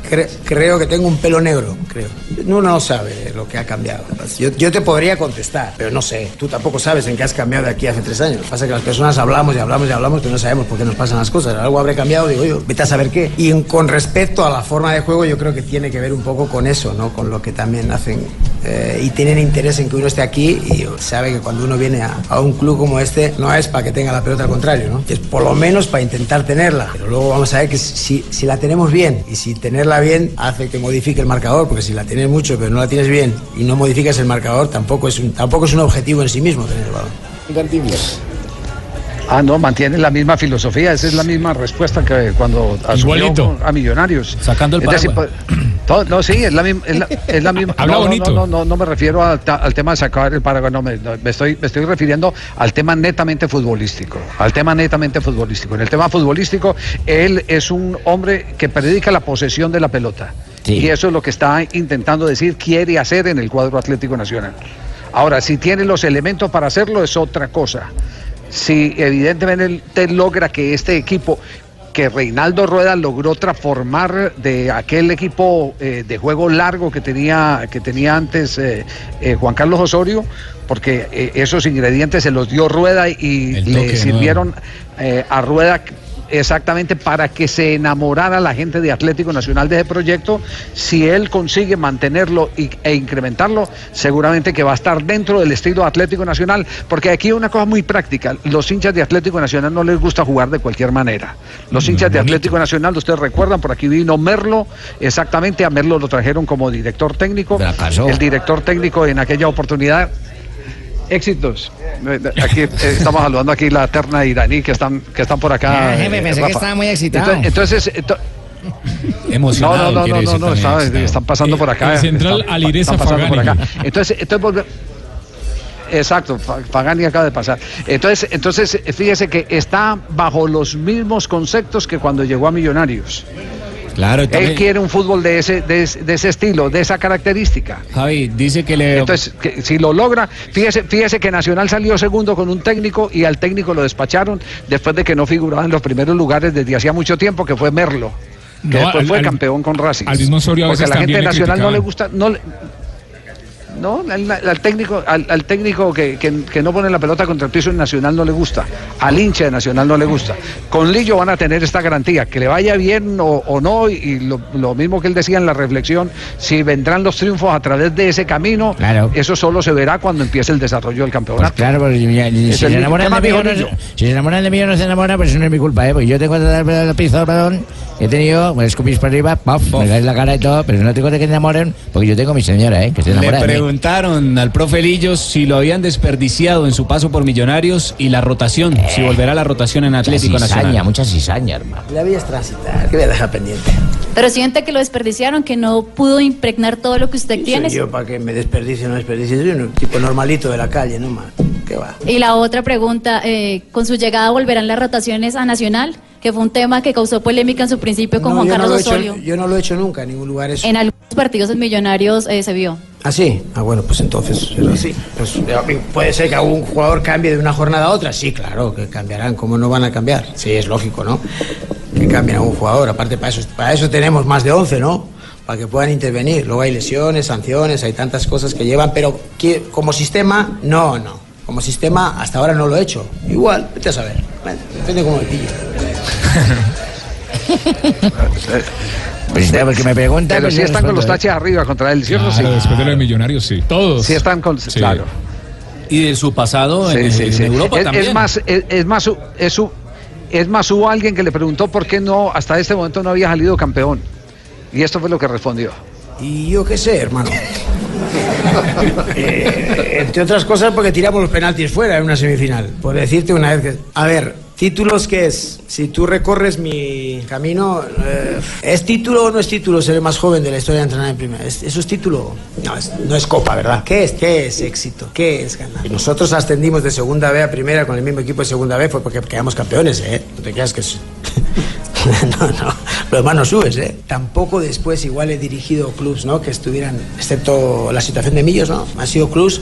Speaker 17: Cre- creo que tengo un pelo negro, creo. Uno no sabe lo que ha cambiado. Yo, yo te podría contestar, pero no sé. Tú tampoco sabes en qué has cambiado de aquí hace tres años. Pasa que las personas hablamos y hablamos y hablamos, pero no sabemos por qué nos pasan las cosas. Algo habré cambiado, digo yo, vete a saber qué. Y con respecto a la forma de juego, yo creo que tiene que ver un poco con eso, ¿no? Con lo que también hacen. Eh, y tienen interés en que uno esté aquí y sabe que cuando uno viene a, a un club como este, no es para que tenga la pelota al contrario, ¿no? Es por lo menos para intentar tenerla. Pero luego vamos a ver que si, si la tenemos bien y si tenerla bien hace que modifique el marcador, porque si la tienes mucho pero no la tienes bien y no modificas el marcador, tampoco es un, tampoco es un objetivo en sí mismo tener el balón.
Speaker 2: Ah, no, mantiene la misma filosofía, esa es la misma respuesta que cuando asumió
Speaker 4: Igualito.
Speaker 2: a Millonarios.
Speaker 4: Sacando el
Speaker 2: Es decir,
Speaker 4: paraguas.
Speaker 2: Todo- no, sí, es la misma. Es la, es la misma
Speaker 4: Habla
Speaker 2: no, no,
Speaker 4: bonito.
Speaker 2: No, no, no, no me refiero al, tema de sacar el paraguas, no, me, no, me estoy, me estoy refiriendo al tema netamente futbolístico. Al tema netamente futbolístico. En el tema futbolístico, él es un hombre que predica la posesión de la pelota. Y eso es lo que está intentando decir, quiere hacer en el cuadro Atlético Nacional. Ahora, si tiene los elementos para hacerlo, es otra cosa. Si evidentemente él te logra que este equipo que Reinaldo Rueda logró transformar de aquel equipo eh, de juego largo que tenía, que tenía antes eh, eh, Juan Carlos Osorio, porque esos ingredientes se los dio Rueda y le sirvieron a Rueda exactamente para que se enamorara la gente de Atlético Nacional de ese proyecto. Si él consigue mantenerlo y- e incrementarlo, seguramente que va a estar dentro del estilo Atlético Nacional, porque aquí hay una cosa muy práctica. Los hinchas de Atlético Nacional no les gusta jugar de cualquier manera. Los hinchas de Atlético Nacional, ustedes recuerdan, por aquí vino Merlo, exactamente, a Merlo lo trajeron como director técnico. El director técnico en aquella oportunidad Éxitos. Aquí eh, estamos saludando aquí la terna iraní que están que están por acá.
Speaker 3: Ah, jefe,
Speaker 2: eh,
Speaker 3: pensé que estaba muy excitado.
Speaker 2: Entonces, entonces, ento-
Speaker 4: Emocionado.
Speaker 2: no, no, no, no, no, está- están pasando por acá.
Speaker 4: El central
Speaker 2: están-
Speaker 4: Alireza
Speaker 2: están pasando por acá. Entonces, entonces volve- Exacto, Pa- Pagani acaba de pasar. Entonces, entonces, fíjese que está bajo los mismos conceptos que cuando llegó a Millonarios.
Speaker 16: Claro,
Speaker 2: Él
Speaker 16: también-
Speaker 2: quiere un fútbol de ese, de, ese- de ese estilo, de esa característica.
Speaker 16: Javi, dice que le...
Speaker 2: Entonces, que si lo logra, fíjese, fíjese que Nacional salió segundo con un técnico y al técnico lo despacharon después de que no figuraba en los primeros lugares desde hacía mucho tiempo, que fue Merlo. Que
Speaker 4: No,
Speaker 2: después
Speaker 4: al-
Speaker 2: fue
Speaker 4: al-
Speaker 2: campeón con Racing.
Speaker 4: al mismo Osorio a
Speaker 2: Porque
Speaker 4: veces
Speaker 2: a la gente de Nacional no le gusta, no no, al, al técnico, al, al técnico que, que- que no pone la pelota contra el piso en Nacional no le gusta, al hincha de Nacional no le gusta. Con Lillo van a tener esta garantía, que le vaya bien o, o no, y, lo, lo mismo que él decía en la reflexión, si vendrán los triunfos a través de ese camino, eso solo se verá cuando empiece el desarrollo del campeonato.
Speaker 3: Claro, porque ya- si, se enamoran de mí, no, si se enamoran de mí o no se enamoran, pues eso no es mi culpa, ¿eh? Porque yo tengo que dar el piso al balón, he tenido, me escupís para arriba, paf, me caes la cara y todo, pero no tengo que enamoren, porque yo tengo mi señora, ¿eh? Que se enamora de mí.
Speaker 16: Preguntaron al profe Lillos si lo habían desperdiciado en su paso por Millonarios y la rotación, si volverá la rotación en Atlético
Speaker 3: cizaña,
Speaker 16: Nacional.
Speaker 3: mucha cizaña, hermano.
Speaker 17: La vida es transitar, que voy a dejar pendiente.
Speaker 18: Pero siente que lo desperdiciaron, que no pudo impregnar todo lo que usted tiene.
Speaker 17: Yo para que me desperdicie o no desperdicie. Soy un tipo normalito de la calle, ¿no, man? ¿Qué va?
Speaker 18: Y la otra pregunta, eh, ¿con su llegada volverán las rotaciones a Nacional? Que fue un tema que causó polémica en su principio con
Speaker 17: No,
Speaker 18: Juan
Speaker 17: no
Speaker 18: Carlos
Speaker 17: lo he hecho-
Speaker 18: Osorio.
Speaker 17: yo no lo he hecho nunca en ningún lugar eso.
Speaker 18: En algunos partidos en Millonarios eh, se vio.
Speaker 17: ¿Ah, sí? Ah, bueno, pues entonces es así. Pues, eh, ¿Puede ser que algún jugador cambie de una jornada a otra? Sí, claro, que cambiarán. ¿Cómo no van a cambiar? Sí, es lógico, ¿no? Que cambien a un jugador. Aparte, para eso, para eso tenemos más de 11, ¿no? Para que puedan intervenir. Luego hay lesiones, sanciones, hay tantas cosas que llevan, pero que, como sistema, no, no. Como sistema, hasta ahora no lo he hecho. Igual, vete a saber. Depende cómo me pillo.
Speaker 3: Pues ya, porque me preguntan.
Speaker 2: Pero sí
Speaker 3: yo
Speaker 2: están con los
Speaker 3: ¿eh?
Speaker 2: taches arriba contra él, ¿cierto?
Speaker 4: Claro,
Speaker 2: Sí.
Speaker 4: después de lo de Millonarios, sí. Todos.
Speaker 2: Sí están con... Claro.
Speaker 9: Y de su pasado en,
Speaker 2: Sí, sí,
Speaker 9: en
Speaker 2: sí.
Speaker 9: Europa
Speaker 2: es,
Speaker 9: también.
Speaker 2: es más, es, es más, su- es, su- es más, hubo alguien que le preguntó por qué no, hasta este momento no había salido campeón. Y esto fue lo que respondió.
Speaker 17: Y yo qué sé, hermano. Eh, entre otras cosas porque tiramos los penaltis fuera en una semifinal. Por decirte una vez que... A ver, títulos qué es? Si tú recorres mi camino, eh, ¿es título o no es título ser el más joven de la historia de entrenar en primera? ¿Es- ¿Eso es título? No, es, no es copa, ¿verdad? ¿Qué es? ¿Qué es éxito? ¿Qué es ganar? Nosotros ascendimos de segunda B a primera con el mismo equipo de segunda B fue porque quedamos campeones, ¿eh? No te creas que es... no, no, lo demás no subes, ¿eh? Tampoco después igual he dirigido clubs, ¿no? Que estuvieran, excepto la situación de Millos, ¿no? Han sido clubs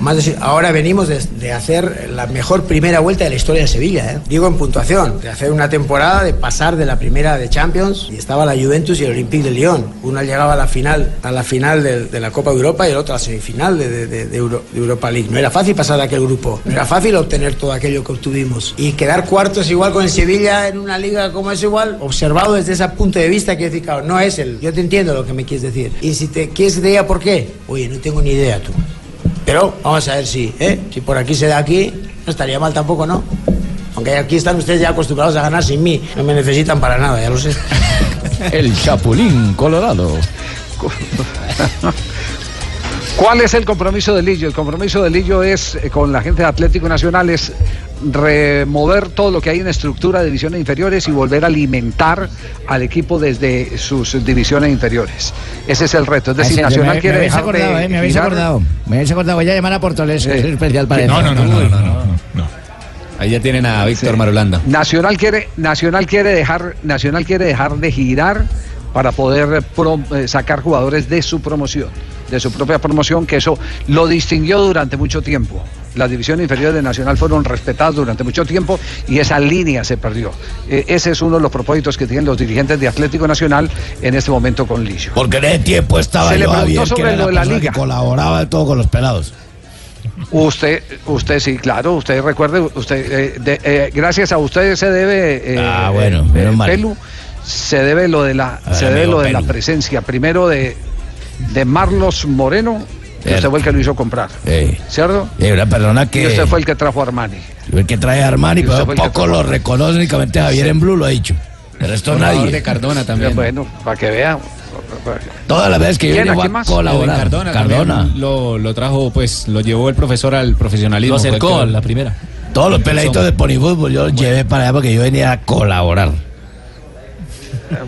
Speaker 17: más de- ahora venimos de, de hacer la mejor primera vuelta de la historia de Sevilla, ¿eh? Digo en puntuación, de hacer una temporada, de pasar de la primera de Champions y estaba la Juventus y el Olympique de Lyon. Uno llegaba a la final, a la final de, de la Copa de Europa y el otro a la semifinal de, Euro- de Europa League. No era fácil pasar de aquel grupo, no era fácil obtener todo aquello que obtuvimos. Y quedar cuartos igual con el Sevilla en una liga como es igual, observado desde ese punto de vista, quiero decir, claro, no es el. Yo te entiendo lo que me quieres decir. Y si te quieres que diga por qué, oye, no tengo ni idea tú. Pero vamos a ver si, ¿eh? Si por aquí se da aquí, no estaría mal tampoco, ¿no? Aunque aquí están ustedes ya acostumbrados a ganar sin mí. No me necesitan para nada, ya lo sé.
Speaker 14: El Chapulín Colorado.
Speaker 2: ¿Cuál es el compromiso de Lillo? El compromiso de Lillo es, eh, con la gente de Atlético Nacional, es remover todo lo que hay en estructura de divisiones inferiores y volver a alimentar al equipo desde sus divisiones inferiores. Ese es el reto. Es decir,
Speaker 3: sí,
Speaker 2: Nacional
Speaker 3: me,
Speaker 2: quiere
Speaker 3: me habéis
Speaker 2: dejar
Speaker 3: acordado,
Speaker 2: de
Speaker 3: eh, me habéis
Speaker 2: girar-
Speaker 3: acordado. Me habéis acordado. Voy a llamar a Portoles, es especial para
Speaker 4: No, no, no, no, no, no, no.
Speaker 16: Ahí ya tienen a Víctor Marulanda.
Speaker 2: Nacional quiere, Nacional quiere dejar, Nacional quiere dejar de girar para poder pro- eh, sacar jugadores de su promoción, de su propia promoción, que eso lo distinguió durante mucho tiempo. Las divisiones inferiores de Nacional fueron respetadas durante mucho tiempo y esa línea se perdió. Eh, ese es uno de los propósitos que tienen los dirigentes de Atlético Nacional en este momento con Lillo.
Speaker 5: Porque en ese tiempo estaba
Speaker 2: Se le
Speaker 5: yo,
Speaker 2: preguntó
Speaker 5: Javier, que
Speaker 2: sobre lo de la liga.
Speaker 5: que colaboraba de todo con los pelados.
Speaker 2: Usted, usted sí, claro, usted recuerde, usted, eh, de- eh, gracias a usted se debe, eh,
Speaker 5: Ah, bueno,
Speaker 2: eh. Pelu, se debe lo de la,
Speaker 5: ver,
Speaker 2: se debe lo de la presencia, primero de, de Marlos Moreno, que usted fue el que lo hizo comprar,
Speaker 5: Eh,
Speaker 2: ¿cierto?
Speaker 5: eh, una persona que.
Speaker 2: Y usted fue el que trajo a Armani.
Speaker 5: el que trae a Armani,
Speaker 2: Y
Speaker 5: pero poco lo reconoce únicamente Javier
Speaker 2: Sí.
Speaker 5: en Blue lo ha dicho. El resto
Speaker 16: Jugador
Speaker 5: nadie.
Speaker 16: de Cardona también.
Speaker 2: Bueno, para que vea.
Speaker 5: Todas las veces que yo
Speaker 2: ¿Quién? ¿A
Speaker 5: colaborar.
Speaker 16: Cardona, Lo, lo trajo, pues, lo llevó el profesor al profesionalismo.
Speaker 9: Lo acercó
Speaker 16: que-
Speaker 9: la primera.
Speaker 5: Todos los peladitos de Pony Fútbol yo los llevé para allá porque yo venía a colaborar.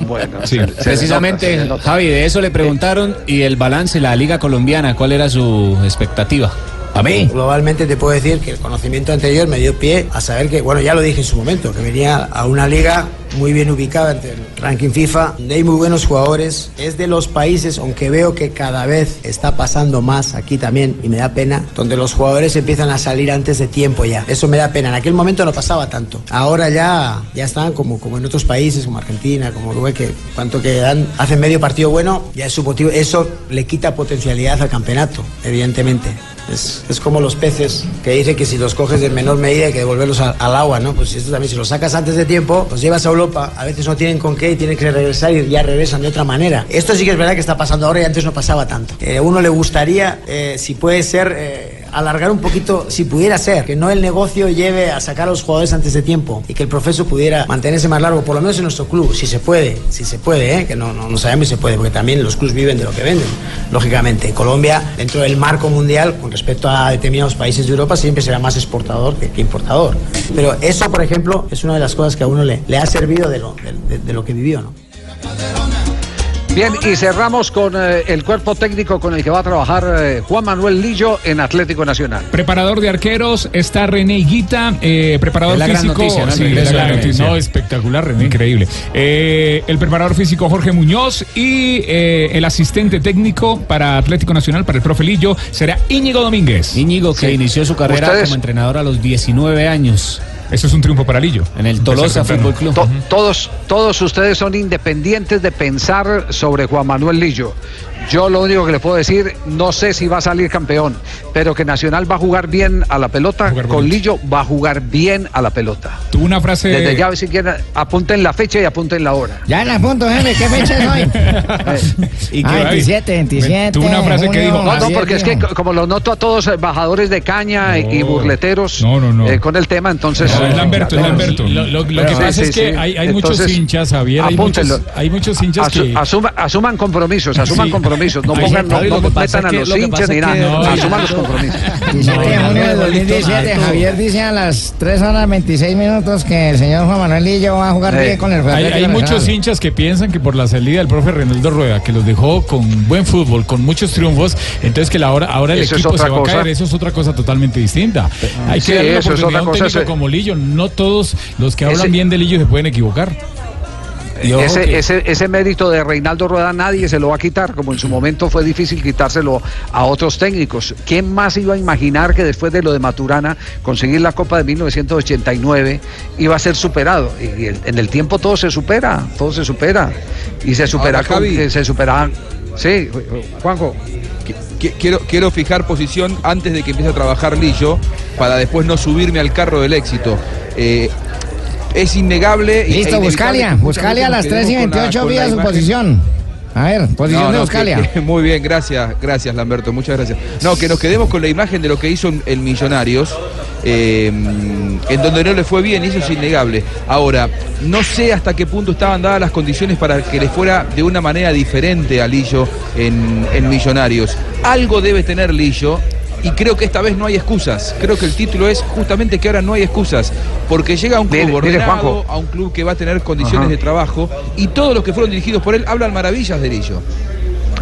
Speaker 2: Bueno,
Speaker 16: Sí,
Speaker 2: se- se
Speaker 16: precisamente,
Speaker 2: nota, nota.
Speaker 16: Javi, de eso le preguntaron y el balance, la Liga Colombiana, ¿cuál era su expectativa?
Speaker 5: ¿A mí?
Speaker 17: Globalmente te puedo decir que el conocimiento anterior me dio pie a saber que, bueno, ya lo dije en su momento, que venía a una liga muy bien ubicada entre el ranking FIFA, hay muy buenos jugadores. Es de los países, aunque veo que cada vez está pasando más aquí también, y me da pena, donde los jugadores empiezan a salir antes de tiempo ya. Eso me da pena. En aquel momento no pasaba tanto. Ahora ya, ya están como, como en otros países, como Argentina, como Uruguay, que cuanto que dan, hacen medio partido bueno, ya es su motivo. Eso le quita potencialidad al campeonato, evidentemente. Es, es como los peces que dicen que si los coges en menor medida hay que devolverlos al agua, ¿no? Pues esto también, si los sacas antes de tiempo, los llevas a Europa, a veces no tienen con qué y tienen que regresar y ya regresan de otra manera. Esto sí que es verdad que está pasando ahora y antes no pasaba tanto. Eh, uno le gustaría, eh, si puede ser, eh, alargar un poquito, si pudiera ser, que no el negocio lleve a sacar a los jugadores antes de tiempo y que el proceso pudiera mantenerse más largo, por lo menos en nuestro club, si se puede, si se puede, ¿eh? que no, no, sabemos si se puede, porque también los clubes viven de lo que venden, lógicamente. En Colombia, dentro del marco mundial, con respecto a determinados países de Europa, siempre será más exportador que, importador. Pero eso, por ejemplo, es una de las cosas que a uno le, ha servido de lo, de lo que vivió, ¿no?
Speaker 2: Bien, y cerramos con eh, el cuerpo técnico con el que va a trabajar eh, Juan Manuel Lillo en Atlético Nacional.
Speaker 4: Preparador de arqueros está René Higuita, eh, preparador
Speaker 16: Es la gran
Speaker 4: físico.
Speaker 16: noticia, ¿no?
Speaker 4: sí, la gran noticia.
Speaker 16: No,
Speaker 4: espectacular, René. Increíble. Eh, el preparador físico Jorge Muñoz y eh, el asistente técnico para Atlético Nacional, para el profe Lillo, será Íñigo Domínguez.
Speaker 16: Íñigo que inició su carrera
Speaker 4: Ustedes-
Speaker 16: como entrenador a los 19 años.
Speaker 4: Eso es un triunfo para Lillo.
Speaker 16: En el Tolosa Fútbol Club.
Speaker 2: To- todos, todos ustedes son independientes de pensar sobre Juan Manuel Lillo. Yo lo único que le puedo decir, no sé si va a salir campeón, pero que Nacional va a jugar bien a la pelota, con Lillo va a jugar bien a la pelota.
Speaker 4: Tuvo una frase.
Speaker 2: Desde ya, si quieren, apunten la fecha y apunten la hora.
Speaker 3: Ya la apunto, jefe. ¿Qué fecha es hoy?
Speaker 2: ¿Y
Speaker 3: Ah, 27, 27.
Speaker 2: Tuvo una frase que
Speaker 3: junio,
Speaker 2: dijo. No, no, porque es que como lo noto a todos eh, bajadores de caña y- y burleteros eh, con el tema, entonces.
Speaker 6: No, es Lamberto, es. Lamberto. Lo, lo- lo que
Speaker 2: Sí,
Speaker 6: pasa
Speaker 2: sí,
Speaker 6: es que
Speaker 2: sí.
Speaker 6: hay, hay muchos
Speaker 2: Entonces,
Speaker 6: hinchas, Javier. Hay muchos,
Speaker 2: apúntenlo.
Speaker 6: hay muchos hinchas
Speaker 2: Asu-
Speaker 6: que.
Speaker 2: asuma- asuman compromisos, asuman
Speaker 6: Sí.
Speaker 2: Compromisos. No pongan, no, no metan a los hinchas ni nada. asuman los compromisos.
Speaker 3: 17 de junio del 2017, Javier dice a las 3 horas 26 minutos que el señor Juan Manuel Lillo va a jugar bien con el
Speaker 6: Hay, hay muchos hinchas que piensan que por la salida del profe Reinaldo Rueda, que los dejó con buen fútbol, con muchos triunfos, entonces que la ahora, ahora el
Speaker 2: Eso es
Speaker 6: equipo se va a
Speaker 2: cosa.
Speaker 6: caer. Eso es otra cosa totalmente distinta. Hay
Speaker 2: Sí,
Speaker 6: que darle la oportunidad a un técnico
Speaker 2: ese-
Speaker 6: como Lillo. No todos los que hablan
Speaker 2: Ese-
Speaker 6: bien de Lillo se pueden equivocar.
Speaker 2: Ese,
Speaker 6: que-
Speaker 2: ese, ese mérito de Reinaldo Rueda nadie se lo va a quitar, como en su momento fue difícil quitárselo a otros técnicos. ¿Quién más iba a imaginar que después de lo de Maturana, conseguir la Copa de 1989 iba a ser superado? Y en el tiempo todo se supera, todo se supera. Y se supera con que se supera. Sí, Juanjo.
Speaker 12: Qui- Quiero, quiero fijar posición antes de que empiece a trabajar Lillo para después no subirme al carro del éxito. Eh, es innegable. e
Speaker 3: Listo,
Speaker 12: inevitable
Speaker 3: Buscalia. Buscalia a las
Speaker 12: nos
Speaker 3: 3 y
Speaker 12: quedemos con la-
Speaker 3: 28
Speaker 12: con la
Speaker 3: vía su
Speaker 12: imagen-
Speaker 3: posición. A ver, posición
Speaker 12: No,
Speaker 3: de Buscalia.
Speaker 12: que- muy bien, gracias, gracias Lamberto, muchas gracias. No, que nos quedemos con la imagen de lo que hizo el Millonarios, eh, en donde no le fue bien, y eso es innegable. Ahora, no sé hasta qué punto estaban dadas las condiciones para que le fuera de una manera diferente a Lillo en, en Millonarios. Algo debe tener Lillo. Y creo que esta vez no hay excusas. Creo que el título es justamente que ahora no hay excusas. Porque llega a un club ordenado, a un club que va a tener condiciones
Speaker 2: Ajá.
Speaker 12: de trabajo. Y todos los que fueron dirigidos por él hablan maravillas de Lillo.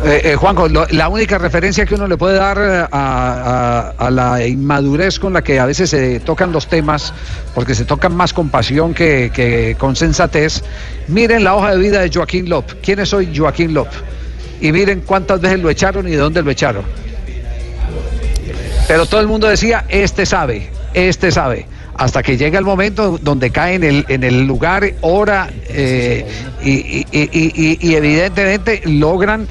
Speaker 2: Eh, eh, Juanjo, lo- la única referencia que uno le puede dar eh, a, a- a la inmadurez con la que a veces se tocan los temas, porque se tocan más con pasión que, que con sensatez, miren la hoja de vida de Joaquín Lop. ¿Quién es hoy Joaquín Lop? Y miren cuántas veces lo echaron y de dónde lo echaron. Pero todo el mundo decía, este sabe, este sabe. Hasta que llega el momento donde cae en el, en el lugar, hora, eh, y, evidentemente logran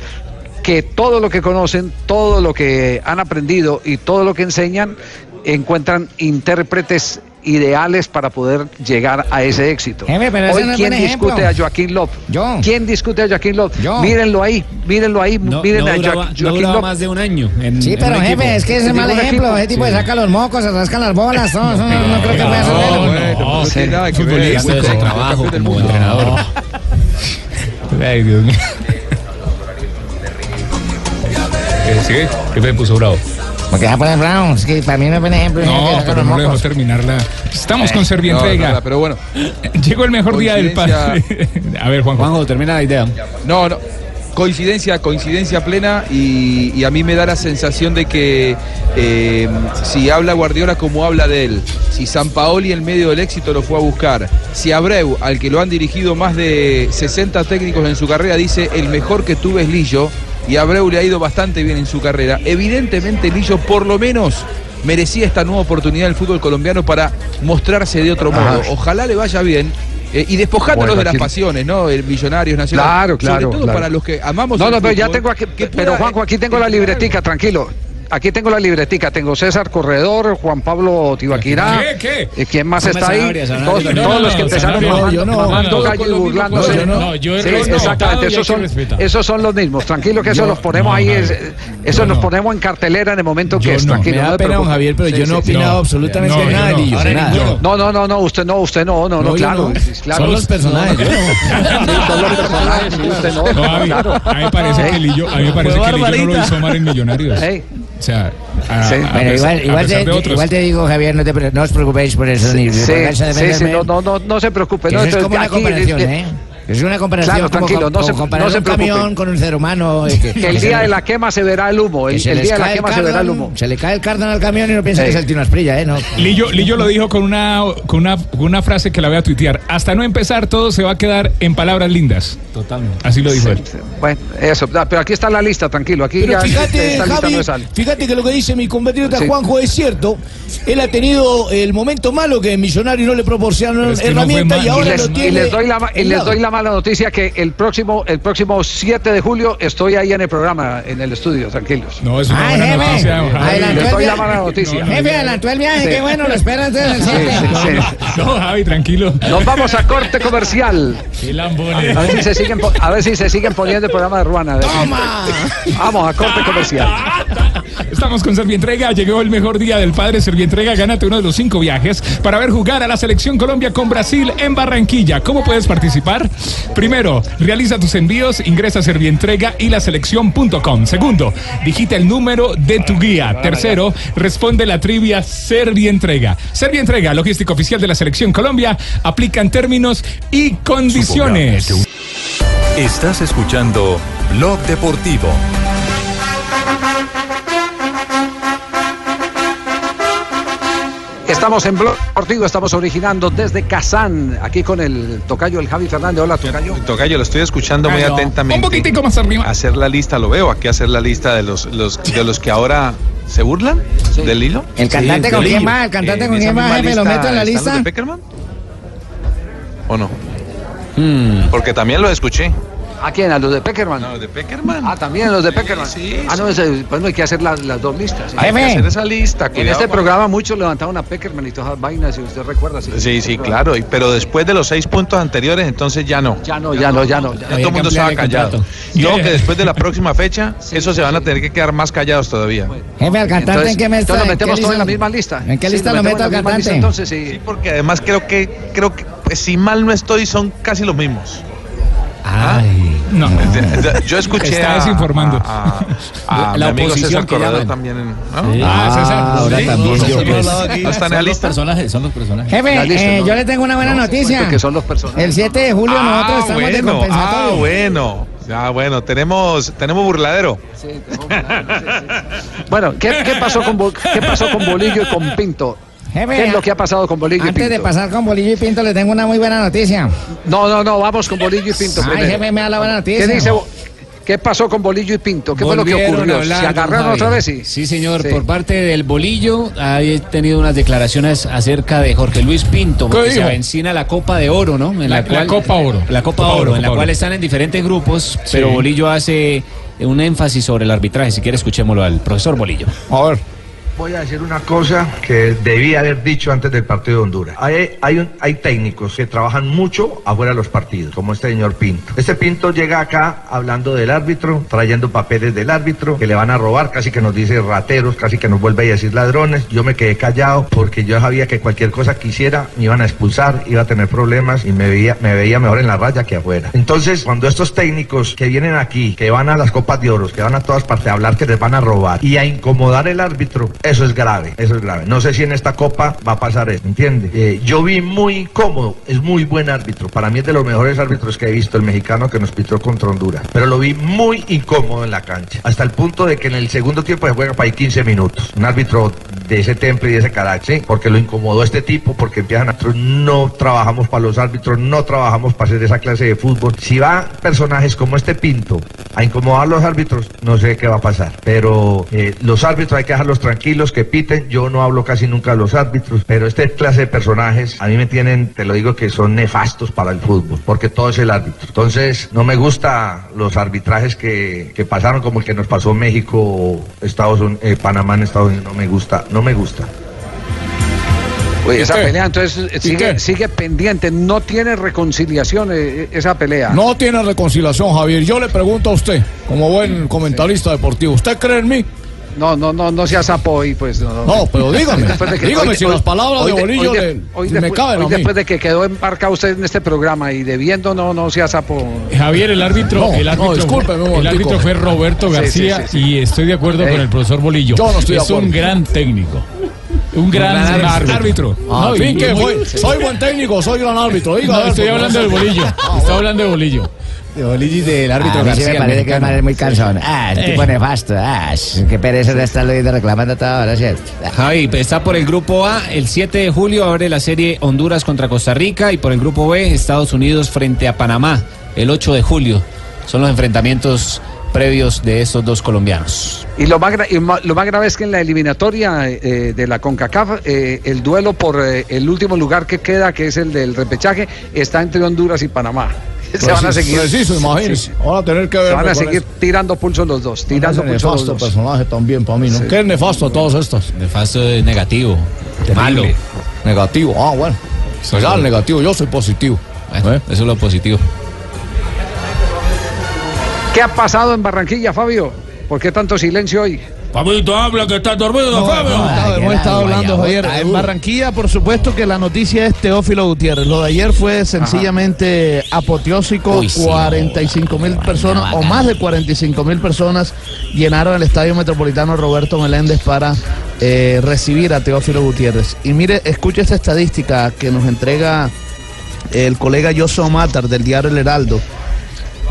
Speaker 2: que todo lo que conocen, todo lo que han aprendido y todo lo que enseñan, encuentran intérpretes ideales para poder llegar a ese éxito.
Speaker 3: Jefe, pero ese
Speaker 2: Hoy,
Speaker 3: no es
Speaker 2: ¿quién
Speaker 3: ejemplo.
Speaker 2: discute a Joaquín Lop?
Speaker 3: Yo.
Speaker 2: ¿Quién discute a Joaquín Lop? Mírenlo ahí, mírenlo ahí,
Speaker 16: No,
Speaker 2: miren
Speaker 16: no
Speaker 2: a
Speaker 16: duraba,
Speaker 2: Jo-
Speaker 16: no
Speaker 2: Joaquín
Speaker 16: duraba
Speaker 2: Lop.
Speaker 16: más de un año. en-
Speaker 3: Sí, pero jefe,
Speaker 16: equipo.
Speaker 3: es que ese es mal ejemplo.
Speaker 2: equipo.
Speaker 3: Ese tipo
Speaker 2: Sí.
Speaker 3: saca los mocos, se rascan las bolas, no, no creo que pueda ser
Speaker 6: No,
Speaker 3: bueno.
Speaker 6: no,
Speaker 12: no tiene nada que ver.
Speaker 6: futbolista.
Speaker 16: Trabajo como entrenador.
Speaker 4: Ay, Dios mío. ¿Sigue? ¿Qué me puso bravo?
Speaker 3: Porque ya poner bravo, es que para mí no es buen ejemplo.
Speaker 4: No, pero no le dejó
Speaker 3: mocos.
Speaker 4: terminar la. Estamos con
Speaker 12: No,
Speaker 4: Servientrega.
Speaker 12: no, pero bueno.
Speaker 4: Llegó el mejor día del padre.
Speaker 12: Coincidencia-
Speaker 4: A ver, Juanjo.
Speaker 16: Juanjo, termina la idea.
Speaker 12: No, no. Coincidencia, coincidencia plena y, y a mí me da la sensación de que eh, si habla Guardiola como habla de él, si San Paoli en medio del éxito lo fue a buscar, si Abreu, al que lo han dirigido más de 60 técnicos en su carrera, dice el mejor que tuve es Lillo y Abreu le ha ido bastante bien en su carrera, evidentemente Lillo por lo menos merecía esta nueva oportunidad del fútbol colombiano para mostrarse de otro modo. Ojalá le vaya bien. eh, y despojándonos
Speaker 2: Bueno,
Speaker 12: de las pasiones, ¿no? El Millonarios Nacional.
Speaker 2: Claro, claro.
Speaker 12: Sobre todo
Speaker 2: claro.
Speaker 12: para los que amamos
Speaker 2: No, no, pero ya tengo aquí.
Speaker 12: que
Speaker 2: Pero Juanjo, aquí tengo la libretica, tranquilo. Aquí tengo la libretica, tengo César Corredor, Juan Pablo Tibaquirá.
Speaker 4: ¿Qué, qué?
Speaker 2: Eh, ¿Quién más
Speaker 4: No,
Speaker 2: está ahí? Todos,
Speaker 4: No,
Speaker 2: todos
Speaker 4: no,
Speaker 2: los que empezaron mamando, gallo y burlándose.
Speaker 4: No, yo he
Speaker 2: Sí, exactamente, esos
Speaker 4: que
Speaker 2: son, esos son los mismos. Tranquilo que eso
Speaker 4: Yo-
Speaker 2: los ponemos
Speaker 4: no,
Speaker 2: ahí, es- eso nos ponemos en cartelera en el momento que es.
Speaker 5: no.
Speaker 2: Tranquilo,
Speaker 5: Me da pena, don. Javier, pero yo no he opinado absolutamente
Speaker 2: No,
Speaker 5: nada de.
Speaker 2: No, no, no, no, usted no, usted no, no, no, claro.
Speaker 5: Son los personajes, yo no.
Speaker 2: Sí, son los personajes, usted no,
Speaker 4: a mí, me parece que Lillo, a mí me parece que Lillo no lo hizo mal en Millonarios. O sea, a,
Speaker 3: Sí.
Speaker 4: a
Speaker 3: Bueno, igual,
Speaker 4: a
Speaker 3: igual, te,
Speaker 4: de
Speaker 3: igual te digo, Javier, no, te, no os preocupéis por eso, ni
Speaker 2: Sí,
Speaker 3: a
Speaker 2: sí, sí,
Speaker 3: defenderme,
Speaker 2: no, no, no, no se preocupe. no,
Speaker 3: es como una comparación,
Speaker 2: ¿eh?
Speaker 3: Es una comparación
Speaker 2: Claro, tranquilo,
Speaker 3: como
Speaker 2: no se-
Speaker 3: comparar
Speaker 2: no se
Speaker 3: un
Speaker 2: preocupe.
Speaker 3: camión con un ser humano. que-
Speaker 2: Que el día de la quema se verá el humo. El, día de la quema se verá el humo.
Speaker 3: Se le cae el cardón al camión y no piensa
Speaker 2: Sí.
Speaker 3: que es el Tino Asprilla, ¿eh? No.
Speaker 4: Lillo, Lillo lo dijo con una, con, una, con una frase que la voy a tuitear. Hasta no empezar, todo se va a quedar en palabras lindas.
Speaker 9: Totalmente.
Speaker 4: Así lo dijo él.
Speaker 2: Bueno, eso, da, pero aquí está la lista, tranquilo. Aquí
Speaker 5: Pero
Speaker 2: ya
Speaker 5: fíjate,
Speaker 2: esta lista
Speaker 5: Javi,
Speaker 2: no sale.
Speaker 5: fíjate que lo que dice mi compatriota
Speaker 2: Sí.
Speaker 5: Juanjo es cierto. Él ha tenido el momento malo que Millonario no le proporcionaron herramientas y ahora
Speaker 2: y les,
Speaker 5: lo
Speaker 2: y
Speaker 5: tiene.
Speaker 2: les doy la, ma- y les doy la mala noticia que el próximo el próximo 7 de julio estoy ahí en el programa, en el estudio, tranquilos.
Speaker 4: No, es una
Speaker 3: Ay,
Speaker 4: buena
Speaker 3: jefe,
Speaker 4: noticia.
Speaker 3: adelantó
Speaker 2: Les
Speaker 3: el
Speaker 2: doy la mala noticia.
Speaker 3: Jefe, adelantó el viaje,
Speaker 2: Sí.
Speaker 3: qué bueno, lo espera entonces el
Speaker 2: Sí,
Speaker 3: 7.
Speaker 2: sí, sí.
Speaker 4: No, Javi, tranquilo.
Speaker 2: Nos vamos a corte comercial.
Speaker 4: Qué lambones.
Speaker 2: A ver si se siguen, a ver si se siguen poniendo el programa de Ruana.
Speaker 5: ¡Toma!
Speaker 2: Vamos a corte comercial.
Speaker 4: Estamos con Servientrega. Llegó el mejor día del padre. Servientrega, gánate uno de los cinco viajes para ver jugar a la selección Colombia con Brasil en Barranquilla. ¿Cómo puedes participar? Primero, realiza tus envíos, ingresa a Servientrega y la selección.com. Segundo, digita el número de tu guía. Tercero, responde la trivia Servientrega. Servientrega, logística oficial de la selección Colombia, aplican términos y condiciones.
Speaker 8: Estás escuchando Blog Deportivo.
Speaker 2: Estamos en Blog Deportivo, estamos originando desde Kazán, aquí con el tocayo, el Javi Fernández. Hola, tocayo.
Speaker 19: Tocayo, lo estoy escuchando muy atentamente.
Speaker 4: Un poquitico más arriba.
Speaker 19: Hacer la lista, lo veo aquí hacer la lista de los, los de los que ahora se burlan del hilo.
Speaker 3: ¿El cantante con quién va? ¿El cantante con quién va, jefe? ¿Lo meto en la lista?
Speaker 19: de Peckerman? ¿O no?
Speaker 4: Hmm.
Speaker 19: Porque también lo escuché.
Speaker 2: ¿A quién? ¿A los de Peckerman?
Speaker 19: No, de Peckerman.
Speaker 2: Ah, también a los de Peckerman.
Speaker 19: Sí,
Speaker 2: ah, no, ese- pues no hay que hacer las, las dos listas. ¿sí?
Speaker 19: Hay que hacer esa lista.
Speaker 2: En
Speaker 19: cuidado,
Speaker 2: este
Speaker 19: man.
Speaker 2: programa muchos levantaron a Peckerman y todas las vainas, si usted recuerda.
Speaker 19: Sí, sí, claro. y- Pero después de los seis puntos anteriores, entonces ya no.
Speaker 2: Ya no, ya no, ya no.
Speaker 19: Ya
Speaker 2: ya.
Speaker 19: todo el mundo estaba callado. Y ojo que después de la próxima fecha, eso se van a tener que quedar más callados todavía.
Speaker 3: Jefe, al cantante,
Speaker 2: Entonces,
Speaker 3: ¿en qué me está?
Speaker 2: entonces lo
Speaker 3: ¿En
Speaker 2: metemos todo en la misma lista.
Speaker 3: ¿En qué lista
Speaker 2: lo
Speaker 3: meto al
Speaker 2: en
Speaker 3: cantante?
Speaker 2: Entonces, sí.
Speaker 19: Sí, porque además creo que, creo que, pues, si mal no estoy, son casi los mismos.
Speaker 3: Ay.
Speaker 4: No.
Speaker 19: Yo escuché
Speaker 4: Está
Speaker 19: a,
Speaker 4: desinformando.
Speaker 19: a, a- a
Speaker 16: La
Speaker 19: mi amigo
Speaker 16: oposición
Speaker 19: César
Speaker 16: que
Speaker 19: Corredor
Speaker 16: llaman.
Speaker 19: también. en- ¿no?
Speaker 4: Ah, César.
Speaker 5: ahora
Speaker 19: Sí,
Speaker 5: también
Speaker 19: no,
Speaker 5: yo,
Speaker 19: no,
Speaker 5: pues.
Speaker 19: no, no está en la
Speaker 9: Son los
Speaker 19: lista.
Speaker 9: personajes, son los personajes.
Speaker 3: Jefe,
Speaker 2: La lista,
Speaker 3: eh,
Speaker 2: ¿no?
Speaker 3: yo le tengo una buena noticia.
Speaker 2: Porque son los personajes.
Speaker 3: El 7 de julio nosotros
Speaker 19: Ah,
Speaker 3: estamos de
Speaker 19: bueno, ah,
Speaker 3: compensatorio.
Speaker 19: bueno. Ah, bueno, tenemos, tenemos burladero.
Speaker 2: Sí, tenemos que hablar, sí, sí. Bueno, ¿qué, qué pasó con, ¿qué pasó con Bolillo y con Pinto?
Speaker 3: Jefe,
Speaker 2: ¿Qué es lo que ha pasado con Bolillo y
Speaker 3: Antes
Speaker 2: Pinto?
Speaker 3: de pasar con Bolillo y Pinto, le tengo una muy buena noticia.
Speaker 2: No, no, no, vamos con Bolillo y Pinto
Speaker 3: Ay,
Speaker 2: primero.
Speaker 3: jefe, me da la buena noticia.
Speaker 2: ¿Qué dice? ¿Qué pasó con Bolillo y Pinto? ¿Qué fue lo que
Speaker 16: Volvieron
Speaker 2: ocurrió?
Speaker 16: hablar,
Speaker 2: ¿Se agarraron otra vez? Sí,
Speaker 16: Sí, señor.
Speaker 2: Sí.
Speaker 16: Por parte del bolillo, ha tenido unas declaraciones acerca de Jorge Luis Pinto, porque se
Speaker 4: dijo?
Speaker 16: avecina la Copa de Oro, ¿no? En
Speaker 4: La- la Copa Oro.
Speaker 16: La Copa,
Speaker 4: Copa
Speaker 16: Oro,
Speaker 4: Oro,
Speaker 16: en la
Speaker 4: Copa
Speaker 16: cual
Speaker 4: Oro.
Speaker 16: están en diferentes grupos, pero
Speaker 4: Sí.
Speaker 16: Bolillo hace un énfasis sobre el arbitraje. Si quiere, escuchémoslo al profesor Bolillo.
Speaker 5: A ver.
Speaker 20: Voy a decir una cosa que debí haber dicho antes del partido de Honduras. Hay, hay, técnicos que trabajan mucho afuera de los partidos, como este señor Pinto. Este Pinto llega acá hablando del árbitro, trayendo papeles del árbitro, que le van a robar, casi que nos dice rateros, casi que nos vuelve a decir ladrones. Yo me quedé callado porque yo sabía que cualquier cosa que hiciera me iban a expulsar, iba a tener problemas y me veía, me veía mejor en la raya que afuera. Entonces, cuando estos técnicos que vienen aquí, que van a las copas de oro, que van a todas partes a hablar que les van a robar y a incomodar el árbitro, Eso es grave, eso es grave. No sé si en esta copa va a pasar eso, ¿entiende? Eh, yo vi muy cómodo, es muy buen árbitro. Para mí es de los mejores árbitros que he visto, el mexicano que nos pitó contra Honduras. Pero lo vi muy incómodo en la cancha. Hasta el punto de que en el segundo tiempo se juega para ahí 15 minutos. Un árbitro de ese temple y de ese carácter, porque lo incomodó este tipo, porque empiezan a... No trabajamos para los árbitros, no trabajamos para hacer esa clase de fútbol. Si va personajes como este Pinto a incomodar a los árbitros, no sé qué va a pasar. Pero eh, los árbitros hay que dejarlos tranquilos, que piten. Yo no hablo casi nunca de los árbitros, pero este clase de personajes a mí me tienen, te lo digo, que son nefastos para el fútbol, porque todo es el árbitro. Entonces, no me gusta los arbitrajes que, que pasaron, como el que nos pasó México, Estados Unidos, eh, Panamá en Estados Unidos. No me gusta, no me gusta.
Speaker 2: Oye, esa
Speaker 21: qué?
Speaker 2: pelea entonces eh,
Speaker 21: ¿Y
Speaker 2: sigue, pendiente, no tiene reconciliación eh, esa pelea.
Speaker 21: No tiene reconciliación, Javier. Yo le pregunto a usted, como buen comentarista deportivo, ¿usted cree en mí?
Speaker 2: No, no, no, no sea sapo y pues no.
Speaker 21: No, pero dígame,
Speaker 2: Después de que-
Speaker 21: dígame
Speaker 2: hoy-
Speaker 21: si
Speaker 2: hoy-
Speaker 21: las palabras de Bolillo
Speaker 2: hoy
Speaker 21: le-
Speaker 2: hoy
Speaker 21: me
Speaker 2: después-
Speaker 21: caben a mí.
Speaker 2: después de que quedó embarcado usted en este programa y debiendo no, no sea sapo.
Speaker 6: Javier, el árbitro,
Speaker 21: No,
Speaker 6: el
Speaker 21: no,
Speaker 6: árbitro,
Speaker 21: un
Speaker 6: el árbitro fue Roberto
Speaker 2: Sí, sí,
Speaker 6: García
Speaker 2: sí, sí.
Speaker 6: y estoy de acuerdo
Speaker 2: Eh,
Speaker 6: con el profesor Bolillo.
Speaker 21: yo no estoy de
Speaker 6: es un
Speaker 21: acuerdo.
Speaker 6: gran técnico, un gran,
Speaker 4: gran
Speaker 6: árbitro.
Speaker 4: árbitro.
Speaker 21: Ah,
Speaker 6: No,
Speaker 21: fin, que soy buen técnico, soy gran árbitro. Diga,
Speaker 6: No, estoy
Speaker 21: porque
Speaker 6: hablando
Speaker 21: no
Speaker 6: de
Speaker 21: sé.
Speaker 6: Bolillo.
Speaker 21: Ah,
Speaker 6: Estoy hablando de Bolillo.
Speaker 16: De del árbitro
Speaker 3: a mí sí
Speaker 16: García.
Speaker 3: me parece que el
Speaker 16: mexicano.
Speaker 3: man es muy cansón. Ah, tipo nefasto. Ah, qué pereza de estarlo ahí reclamando toda hora, ¿cierto? Ah.
Speaker 16: Javi, está por el grupo A, el 7 de julio abre la serie Honduras contra Costa Rica y por el grupo B, Estados Unidos frente a Panamá, el 8 de julio. Son los enfrentamientos previos de estos dos colombianos.
Speaker 2: Y lo más, y lo más grave es que en la eliminatoria eh, de la CONCACAF, eh, el duelo por eh, el último lugar que queda, que es el del repechaje, está entre Honduras y Panamá. Se van a seguir.
Speaker 21: Preciso, imagínese.
Speaker 2: Sí,
Speaker 21: Ahora tener que
Speaker 2: Se
Speaker 21: ver.
Speaker 2: van a seguir tirando pulso los dos, tirando pulso los
Speaker 21: nefasto
Speaker 2: dos.
Speaker 21: personaje también para mí, ¿no?
Speaker 2: Sí.
Speaker 21: ¿Qué es nefasto a todas estas?
Speaker 16: Nefasto es negativo, malo.
Speaker 21: Negativo, ah, bueno. Regal negativo, yo soy positivo.
Speaker 16: Bueno,
Speaker 21: ¿Eh?
Speaker 16: Eso es lo positivo.
Speaker 2: ¿Qué ha pasado en Barranquilla, Fabio? ¿Por qué tanto silencio hoy?
Speaker 10: Fabito, habla que está dormido, Fabio.
Speaker 13: Estaba- hemos estado hablando, Javier. En Barranquilla, por supuesto que la noticia es Teófilo Gutiérrez. Lo de ayer fue sencillamente apoteósico.
Speaker 3: Uy, sí,
Speaker 13: 45 mil
Speaker 3: no,
Speaker 13: personas, o más de 45 mil personas, llenaron el Estadio Metropolitano Roberto Meléndez para eh, recibir a Teófilo Gutiérrez. Y mire, escuche esta estadística que nos entrega el colega Yoso Matar del diario El Heraldo.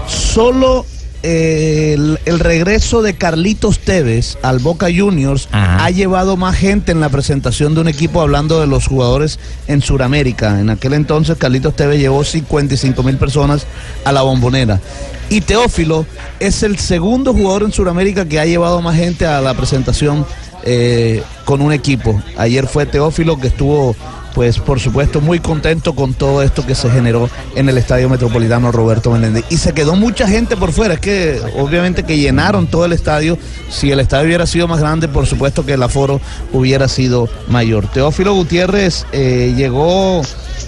Speaker 13: Solo el, el regreso de Carlitos Tevez al Boca Juniors
Speaker 3: Ajá.
Speaker 13: ha llevado más gente en la presentación de un equipo hablando de los jugadores en Sudamérica. En aquel entonces Carlitos Tevez llevó 55 mil personas a la bombonera. Y Teófilo es el segundo jugador en Sudamérica que ha llevado más gente a la presentación eh, con un equipo. Ayer fue Teófilo que estuvo pues por supuesto muy contento con todo esto que se generó en el Estadio Metropolitano Roberto Menéndez. Y se quedó mucha gente por fuera, es que obviamente que llenaron todo el estadio. Si el estadio hubiera sido más grande, por supuesto que el aforo hubiera sido mayor. Teófilo Gutiérrez eh, llegó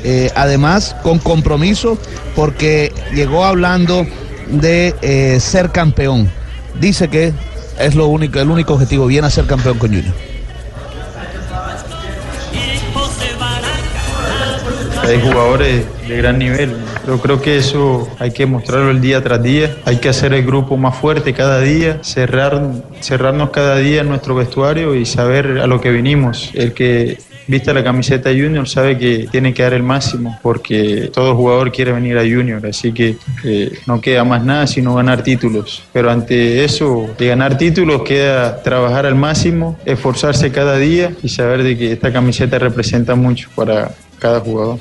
Speaker 13: eh, además con compromiso porque llegó hablando de eh, ser campeón. Dice que es lo único, el único objetivo, viene a ser campeón con Junior.
Speaker 22: Hay jugadores de gran nivel. Yo creo que eso hay que mostrarlo el día tras día. Hay que hacer el grupo más fuerte cada día, cerrar, cerrarnos cada día en nuestro vestuario y saber a lo que vinimos. El que vista la camiseta Junior sabe que tiene que dar el máximo porque todo jugador quiere venir a Junior. Así que eh, no queda más nada sino ganar títulos. Pero ante eso de ganar títulos queda trabajar al máximo, esforzarse cada día y saber de que esta camiseta representa mucho para cada jugador.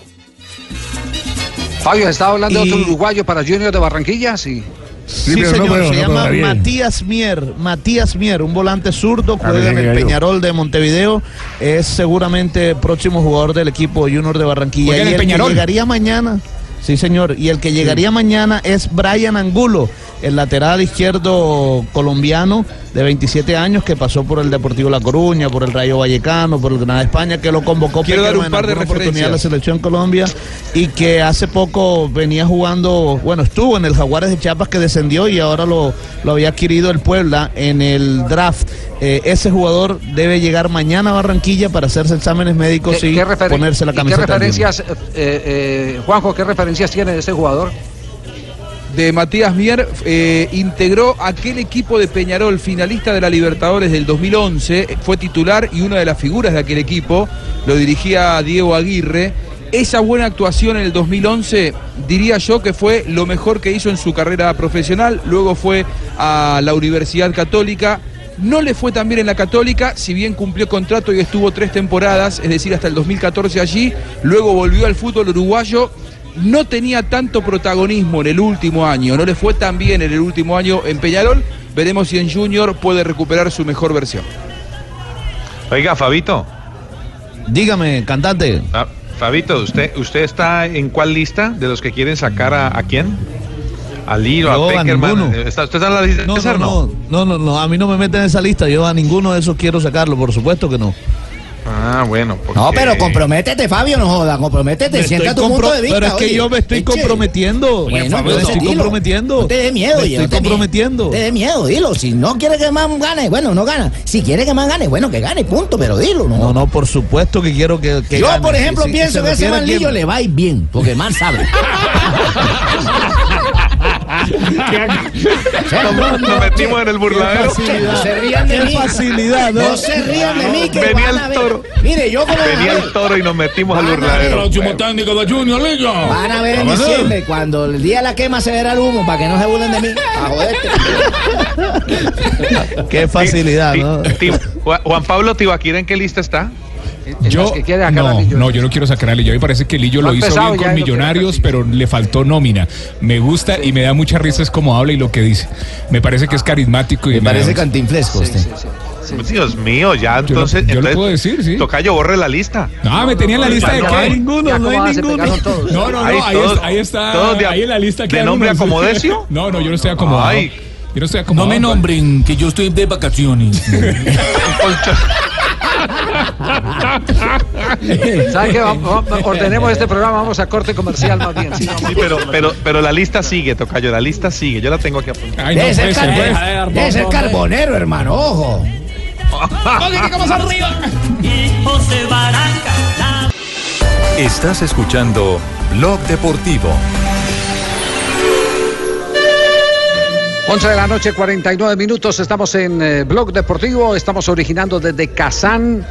Speaker 2: Fabio, ¿estaba hablando de
Speaker 13: Y-
Speaker 2: otro uruguayo para Junior de Barranquilla? Sí.
Speaker 13: Sí, señor, se llama Matías Mier, Matías Mier, un volante zurdo, juega en el Peñarol de Montevideo, es seguramente próximo jugador del equipo Junior de Barranquilla.
Speaker 4: ¿Juega en
Speaker 13: Y
Speaker 4: el
Speaker 13: el que
Speaker 4: Peñarol?
Speaker 13: llegaría mañana, sí señor, y el que llegaría mañana es Brian Angulo, el lateral izquierdo colombiano de 27 años que pasó por el Deportivo La Coruña, por el Rayo Vallecano, por el Granada de España, que lo convocó
Speaker 12: Quiero dar un par de
Speaker 13: oportunidad a la selección Colombia y que hace poco venía jugando, bueno, estuvo en el Jaguares de Chiapas que descendió y ahora lo, lo había adquirido el Puebla en el draft. Eh, ese jugador debe llegar mañana a Barranquilla para hacerse exámenes médicos y
Speaker 2: referen-
Speaker 13: ponerse la camiseta.
Speaker 2: ¿Qué referencias, eh, eh, Juanjo, qué referencias tiene de este jugador?
Speaker 12: de Matías Mier eh, integró aquel equipo de Peñarol, finalista de la Libertadores del 2011, fue titular y una de las figuras de aquel equipo, lo dirigía Diego Aguirre. Esa buena actuación en el 2011, diría yo que fue lo mejor que hizo en su carrera profesional, luego fue a la Universidad Católica, no le fue tan bien en la Católica, si bien cumplió contrato y estuvo tres temporadas, es decir, hasta el 2014 allí, luego volvió al fútbol uruguayo no tenía tanto protagonismo en el último año, no le fue tan bien en el último año en Peñarol. Veremos si en Junior puede recuperar su mejor versión.
Speaker 19: Oiga, Fabito.
Speaker 13: Dígame, cantante.
Speaker 19: Ah, Fabito, ¿usted, ¿usted está en cuál lista de los que quieren sacar a, a quién? A Liro,
Speaker 13: Yo
Speaker 19: a
Speaker 13: a
Speaker 19: Peckerman.
Speaker 13: ninguno.
Speaker 19: ¿Está, ¿Usted está en la lista de
Speaker 13: No,
Speaker 19: César,
Speaker 13: no, no, no, no, no, a mí no me meten en esa lista. Yo a ninguno de esos quiero sacarlo, por supuesto que no.
Speaker 19: Ah, bueno.
Speaker 3: No, pero comprométete, Fabio, no joda, comprométete,
Speaker 13: Me
Speaker 3: sienta tu punto
Speaker 13: compro-
Speaker 3: de vista.
Speaker 13: pero es que
Speaker 3: oye.
Speaker 13: yo me estoy
Speaker 3: Eche.
Speaker 13: comprometiendo.
Speaker 3: Bueno,
Speaker 13: Fabio, me estoy
Speaker 3: dilo.
Speaker 13: comprometiendo.
Speaker 3: No te dé miedo,
Speaker 13: Me
Speaker 3: oye,
Speaker 13: estoy comprometiendo.
Speaker 3: No te dé miedo, dilo. Si no quiere que más gane, bueno, no gana. Si quiere que más gane, bueno, que gane, punto, pero dilo. No,
Speaker 13: No, no, por supuesto que quiero que, que
Speaker 3: Yo,
Speaker 13: gane.
Speaker 3: por ejemplo,
Speaker 13: Si- si
Speaker 3: pienso
Speaker 13: se
Speaker 3: que ese manlillo le va a ir bien, porque el man sabe.
Speaker 19: Nos, metimos en el burladero.
Speaker 3: No se rían de
Speaker 13: Qué
Speaker 3: mí.
Speaker 13: facilidad, ¿no?
Speaker 3: No se rían de mí, que
Speaker 19: Venía el toro.
Speaker 3: Mire, yo como
Speaker 19: Venía el toro y nos metimos al burladero.
Speaker 10: Próximo técnico de Junior, Lillo.
Speaker 3: Van a ver en diciembre, cuando el día de la quema se verá el humo, para que no se burlen de mí. A joderte.
Speaker 13: Qué facilidad, ¿no?
Speaker 19: Juan Pablo Tibaquira, ¿en qué lista está?
Speaker 4: Yo, no, no, yo no quiero sacar a Lillo. A mí me parece que Lillo
Speaker 19: No
Speaker 4: lo hizo bien con
Speaker 19: lo
Speaker 4: Millonarios, pero le faltó nómina. Me gusta y me da mucha risa es como habla y lo que dice. Me parece que es carismático y
Speaker 3: Me
Speaker 4: da-
Speaker 3: parece cantinflesco usted.
Speaker 19: Dios mío, ya
Speaker 4: Yo lo-
Speaker 19: entonces.
Speaker 4: yo lo
Speaker 19: entonces,
Speaker 4: puedo decir, sí.
Speaker 19: Tocayo, borre la lista.
Speaker 4: No, me tenía en la lista de
Speaker 19: no
Speaker 4: qué.
Speaker 19: hay
Speaker 13: ninguno, no hay ninguno.
Speaker 4: No, no, no,
Speaker 19: Ahí
Speaker 4: ahí,
Speaker 19: todos-
Speaker 4: está, ahí está.
Speaker 19: todos de-
Speaker 4: ahí en la lista
Speaker 19: ¿de
Speaker 4: quedan
Speaker 19: nombre acomodecio?
Speaker 4: No, no, yo no estoy acomodado.
Speaker 19: Ay.
Speaker 4: Yo no estoy
Speaker 9: No
Speaker 4: acomodado.
Speaker 9: me nombren, que yo estoy de vacaciones.
Speaker 2: ¿Sabe qué? Vamos- vamos- Ordenemos este programa, vamos a corte comercial más bien. sí,
Speaker 19: pero, pero, pero la lista sigue, Tocayo, la lista sigue. Yo la tengo aquí apuntada.
Speaker 4: Ay, no
Speaker 3: ser,
Speaker 4: puede ser,
Speaker 3: car-
Speaker 4: pues.
Speaker 3: debe ser carbonero, hermano, ojo.
Speaker 8: Estás escuchando Blog Deportivo.
Speaker 2: 11 de la noche, 49 minutos. Estamos en eh, Blog Deportivo. Estamos originando desde Kazán.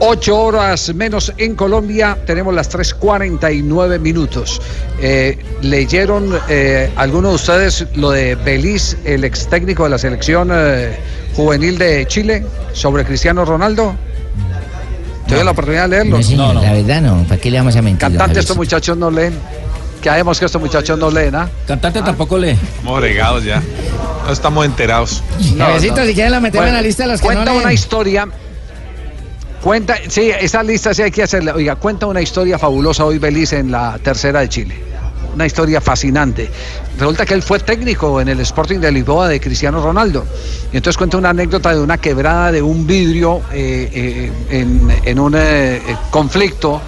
Speaker 2: 8 horas menos en Colombia. Tenemos las 3.49 minutos. Eh, ¿Leyeron eh, algunos de ustedes lo de Beliz, el ex técnico de la selección eh, juvenil de Chile, sobre Cristiano Ronaldo? ¿Tuvieron la oportunidad de leerlo?
Speaker 3: No, señor, la verdad no. ¿Para qué le vamos a mentir?
Speaker 2: Cantante, estos muchachos no leen. Que sabemos que estos muchachos no leen, ¿ah?
Speaker 9: Cantante tampoco lee.
Speaker 19: Estamos regados ya. No estamos enterados.
Speaker 3: Javiercito, si quieren la metemos en la lista de las que no
Speaker 2: Cuenta
Speaker 3: leen.
Speaker 2: una historia. Cuenta, sí, esa lista sí hay que hacerla. Oiga, cuenta una historia fabulosa hoy Belice en la tercera de Chile. Una historia fascinante. Resulta que él fue técnico en el Sporting de Lisboa de Cristiano Ronaldo. Y entonces cuenta una anécdota de una quebrada de un vidrio eh, eh, en, un eh, conflicto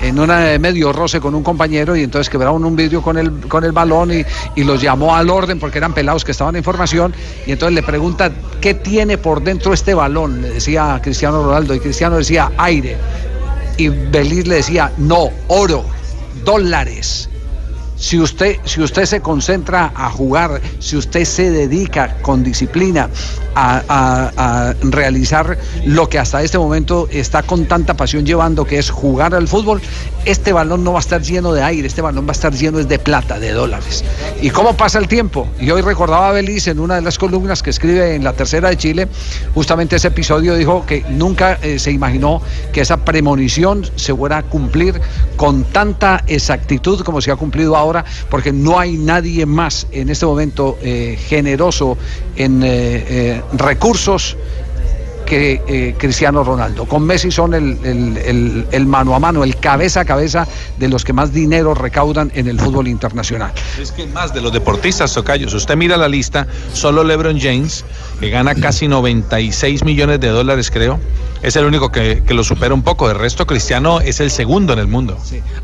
Speaker 2: en un eh, medio roce con un compañero y entonces quebraron un vidrio con el, con el balón y, y los llamó al orden porque eran pelados que estaban en formación. Y entonces le pregunta qué tiene por dentro este balón, le decía Cristiano Ronaldo y Cristiano decía aire. Y Belis le decía no, oro, dólares. Si usted, si usted se concentra a jugar, si usted se dedica con disciplina a, a- realizar lo que hasta este momento está con tanta pasión llevando, que es jugar al fútbol, este balón no va a estar lleno de aire, este balón va a estar lleno de plata, de dólares. ¿Y cómo pasa el tiempo? Y hoy recordaba a Belis en una de las columnas que escribe en la tercera de Chile, justamente ese episodio dijo que nunca eh, se imaginó que esa premonición se fuera a cumplir con tanta exactitud como se ha cumplido ahora, porque no hay nadie más en este momento eh, generoso en eh, eh, recursos que eh, Cristiano Ronaldo. Con Messi son el, el- el- el mano a mano, el cabeza a cabeza de los que más dinero recaudan en el fútbol internacional.
Speaker 19: Es que más de los deportistas, Tocayos, usted mira la lista, solo LeBron James, que gana casi 96 millones de dólares, creo, es el único que, que lo supera un poco. De resto, Cristiano es el segundo en el mundo.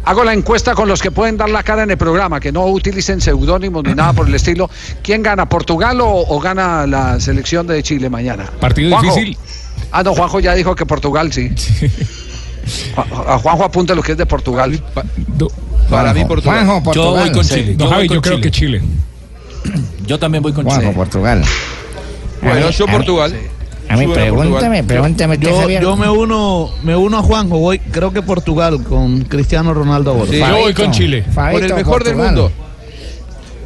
Speaker 2: Hago la encuesta con los que pueden dar la cara en el programa, que no utilicen seudónimos ni nada por el estilo. ¿Quién gana, Portugal o, o gana la selección de Chile mañana?
Speaker 4: Partido
Speaker 2: Juanjo.
Speaker 4: difícil.
Speaker 2: Ah, no, Juanjo ya dijo que Portugal sí. A Juanjo apunta lo que es de Portugal.
Speaker 12: Para mí Portugal.
Speaker 5: Juanjo, Portugal.
Speaker 9: Yo voy con
Speaker 5: Sí.
Speaker 9: Chile.
Speaker 4: No,
Speaker 9: voy
Speaker 4: Javi,
Speaker 9: con
Speaker 4: yo creo que Chile.
Speaker 9: Yo también voy con
Speaker 5: Juanjo,
Speaker 9: Chile.
Speaker 5: Portugal.
Speaker 12: Bueno,
Speaker 5: A mí-
Speaker 12: yo Portugal.
Speaker 5: A mí, pregúntame, pregúntame
Speaker 13: Yo, yo me uno me uno a Juanjo, voy, creo que Portugal con Cristiano Ronaldo.
Speaker 12: Sí.
Speaker 4: Yo voy con Chile.
Speaker 5: Fabito,
Speaker 12: Por el mejor del mundo.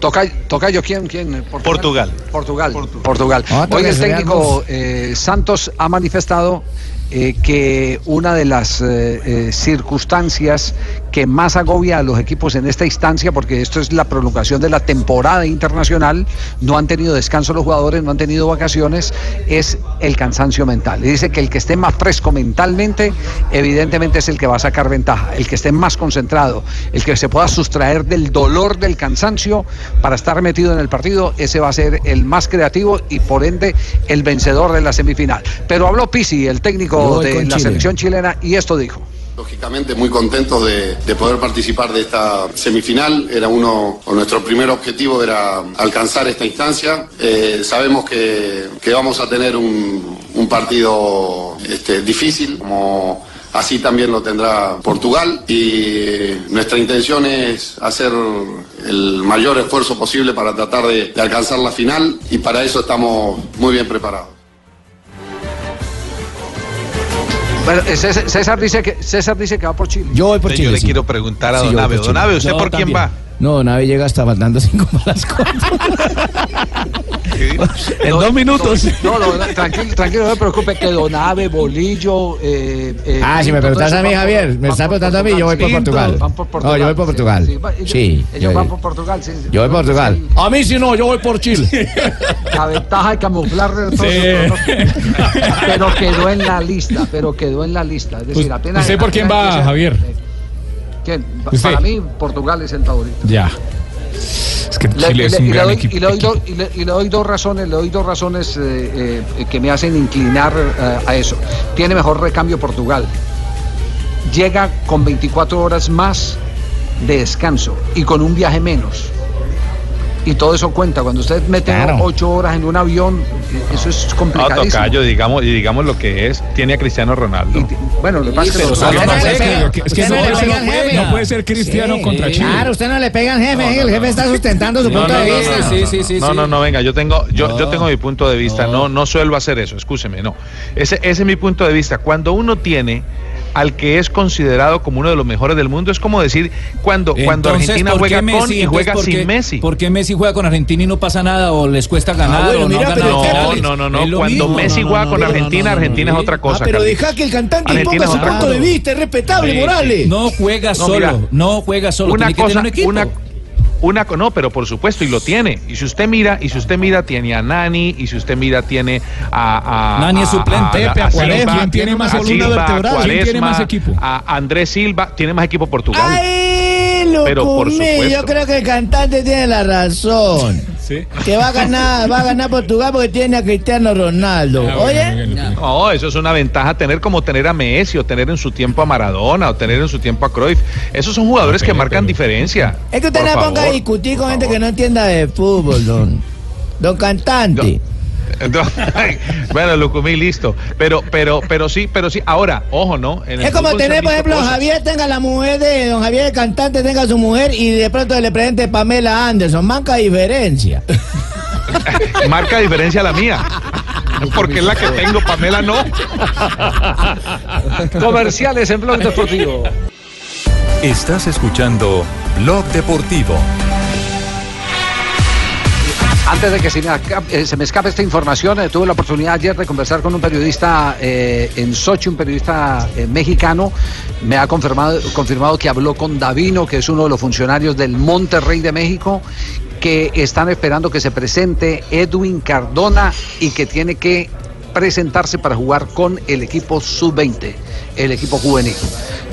Speaker 2: Tocayo, Tocayo, ¿quién? quién?
Speaker 19: Portugal.
Speaker 2: Portugal. Portugal.
Speaker 5: Otro
Speaker 2: Hoy
Speaker 5: que
Speaker 2: el
Speaker 5: se vea
Speaker 2: técnico eh, Santos ha manifestado eh, que una de las eh, eh, circunstancias que más agobia a los equipos en esta instancia, porque esto es la prolongación de la temporada internacional, no han tenido descanso los jugadores, no han tenido vacaciones, es el cansancio mental. Y dice que el que esté más fresco mentalmente, evidentemente es el que va a sacar ventaja, el que esté más concentrado, el que se pueda sustraer del dolor del cansancio para estar metido en el partido, ese va a ser el más creativo y por ende el vencedor de la semifinal. Pero habló Pisi, el
Speaker 5: Yo
Speaker 2: técnico de la
Speaker 5: Chile.
Speaker 2: selección chilena, y esto dijo.
Speaker 23: Lógicamente muy contentos de, de poder participar de esta semifinal. Era uno, o nuestro primer objetivo era alcanzar esta instancia. Eh, sabemos que, que vamos a tener un, un partido este, difícil, como así también lo tendrá Portugal. Y nuestra intención es hacer el mayor esfuerzo posible para tratar de, de alcanzar la final y para eso estamos muy bien preparados.
Speaker 2: Bueno, eh, César, César dice que César dice que va por Chile.
Speaker 5: Yo voy por Chile.
Speaker 19: yo le
Speaker 5: sí.
Speaker 19: quiero preguntar a
Speaker 5: Sí,
Speaker 19: Don
Speaker 5: yo voy
Speaker 19: Abe.
Speaker 5: por
Speaker 19: Don
Speaker 5: Chile.
Speaker 19: Abe, ¿usted
Speaker 9: Yo
Speaker 19: por quién va?
Speaker 5: No, Nave llega hasta faltando cinco para las cuatro.
Speaker 13: En dos minutos.
Speaker 2: No, no, no, tranquilo, tranquilo, no me preocupe, que Donave, Bolillo. Eh, eh,
Speaker 5: Ah, si me preguntas a mí, Javier, me estás preguntando a mí, yo voy por Portugal. No, yo voy por
Speaker 2: sí,
Speaker 5: Portugal.
Speaker 2: sí,
Speaker 5: Sí,
Speaker 2: ellos
Speaker 5: yo-
Speaker 2: van por Portugal, sí. sí.
Speaker 5: Yo voy por Portugal.
Speaker 21: A mí si no, yo voy por Chile.
Speaker 2: La ventaja de camuflar de todo
Speaker 4: Sí.
Speaker 2: Pero quedó en la lista, pero quedó en la lista. Es decir, apenas.
Speaker 4: ¿Usted por quién va, Javier?
Speaker 2: ¿Quién? Pa-
Speaker 4: ¿Usted?
Speaker 2: Para mí, Portugal es el favorito.
Speaker 4: Ya. Es que
Speaker 2: Le-
Speaker 4: Chile es
Speaker 2: le-
Speaker 4: un
Speaker 2: y, le
Speaker 4: gran
Speaker 2: doy,
Speaker 4: equipo.
Speaker 2: y le doy do- y le- y le doy dos razones, le doy dos razones eh, eh, que me hacen inclinar eh, a eso. Tiene mejor recambio Portugal. Llega con 24 horas más de descanso y con un viaje menos. Y todo eso cuenta. Cuando usted mete
Speaker 5: Claro.
Speaker 2: 8 horas en un avión, eh, eso es
Speaker 19: No,
Speaker 2: complicadísimo.
Speaker 19: Tocayo, digamos, y digamos lo que es. Tiene a Cristiano Ronaldo.
Speaker 2: Bueno, lo que pasa es que
Speaker 4: No,
Speaker 5: no
Speaker 4: es que- no
Speaker 5: no
Speaker 4: puede ser- no puede ser Cristiano
Speaker 5: Sí.
Speaker 4: contra Chile.
Speaker 5: Claro, usted no le pega al jefe, el jefe está sustentando su
Speaker 19: No,
Speaker 5: punto
Speaker 19: no,
Speaker 5: de
Speaker 19: no,
Speaker 5: vista.
Speaker 19: no,
Speaker 9: Sí,
Speaker 19: no,
Speaker 9: sí, sí,
Speaker 19: no, no, no, venga, yo tengo, yo, yo
Speaker 9: No.
Speaker 19: tengo mi punto de vista, no, no suelo hacer eso, escúcheme, no. Ese, ese es mi punto de vista. Cuando uno tiene al que es considerado como uno de los mejores del mundo, es como decir cuando, cuando Argentina
Speaker 9: ¿por qué
Speaker 19: juega con
Speaker 9: Messi?
Speaker 19: y juega
Speaker 9: ¿por
Speaker 19: sin
Speaker 9: qué-
Speaker 19: Messi.
Speaker 9: ¿Por qué Messi juega con Argentina y no pasa nada o les cuesta ganar
Speaker 21: Ah, bueno,
Speaker 9: o no
Speaker 21: mira, pero
Speaker 9: ganado
Speaker 21: ¿qué
Speaker 19: No, no, no, no. Cuando
Speaker 9: mismo.
Speaker 19: Messi
Speaker 21: no,
Speaker 19: juega
Speaker 21: no,
Speaker 19: con Argentina,
Speaker 21: no, no,
Speaker 19: Argentina
Speaker 21: no.
Speaker 19: es otra cosa.
Speaker 21: Ah, pero deja que el cantante
Speaker 19: Argentina
Speaker 21: ponga su punto de vista, es respetable,
Speaker 19: Sí,
Speaker 21: Morales.
Speaker 9: No juega
Speaker 19: No,
Speaker 9: solo,
Speaker 19: mira,
Speaker 9: no juega solo,
Speaker 19: una
Speaker 9: tiene que
Speaker 19: cosa,
Speaker 9: tener un equipo.
Speaker 19: una, una, no, pero por supuesto, y lo tiene. Y si usted mira, y si usted mira, tiene a Nani, y si usted mira, tiene a. a
Speaker 9: Nani es suplente.
Speaker 19: a- a
Speaker 4: a Cuaresma,
Speaker 19: Silva,
Speaker 4: ¿quién tiene más
Speaker 19: a
Speaker 4: columna vertebral? ¿Quién tiene más equipo?
Speaker 19: A Andrés Silva, tiene más equipo Portugal.
Speaker 5: ¡Ay,
Speaker 19: Pero por supuesto.
Speaker 5: Yo creo que el cantante tiene la razón. Que va a ganar, va a ganar Portugal porque tiene a Cristiano Ronaldo.
Speaker 19: Ah,
Speaker 5: Oye,
Speaker 19: No, eso es una ventaja tener como tener a Messi o tener en su tiempo a Maradona o tener en su tiempo a Cruyff. Esos son jugadores que marcan diferencia.
Speaker 5: es que usted no ponga a discutir con gente que no entienda de fútbol, don. Don cantante.
Speaker 19: No, bueno, Lucumí, listo. Pero, pero, pero sí, pero sí. Ahora, ojo, ¿no? En el
Speaker 5: Es como tener, por ejemplo,
Speaker 19: cosas.
Speaker 5: Javier tenga la mujer de don Javier, el cantante, tenga su mujer y de pronto le presente Pamela Anderson. Manca diferencia.
Speaker 19: Marca diferencia la mía. Porque es la que tengo, Pamela no.
Speaker 2: Comerciales en Blog Deportivo.
Speaker 8: Estás escuchando Blog Deportivo.
Speaker 2: Antes de que se me, eh, escape esta información, eh, tuve la oportunidad ayer de conversar con un periodista eh, en Sochi, un periodista mexicano. Me ha confirmado, confirmado que habló con Davino, que es uno de los funcionarios del Monterrey de México, que están esperando que se presente Edwin Cardona y que tiene que presentarse para jugar con el equipo sub-20, el equipo juvenil.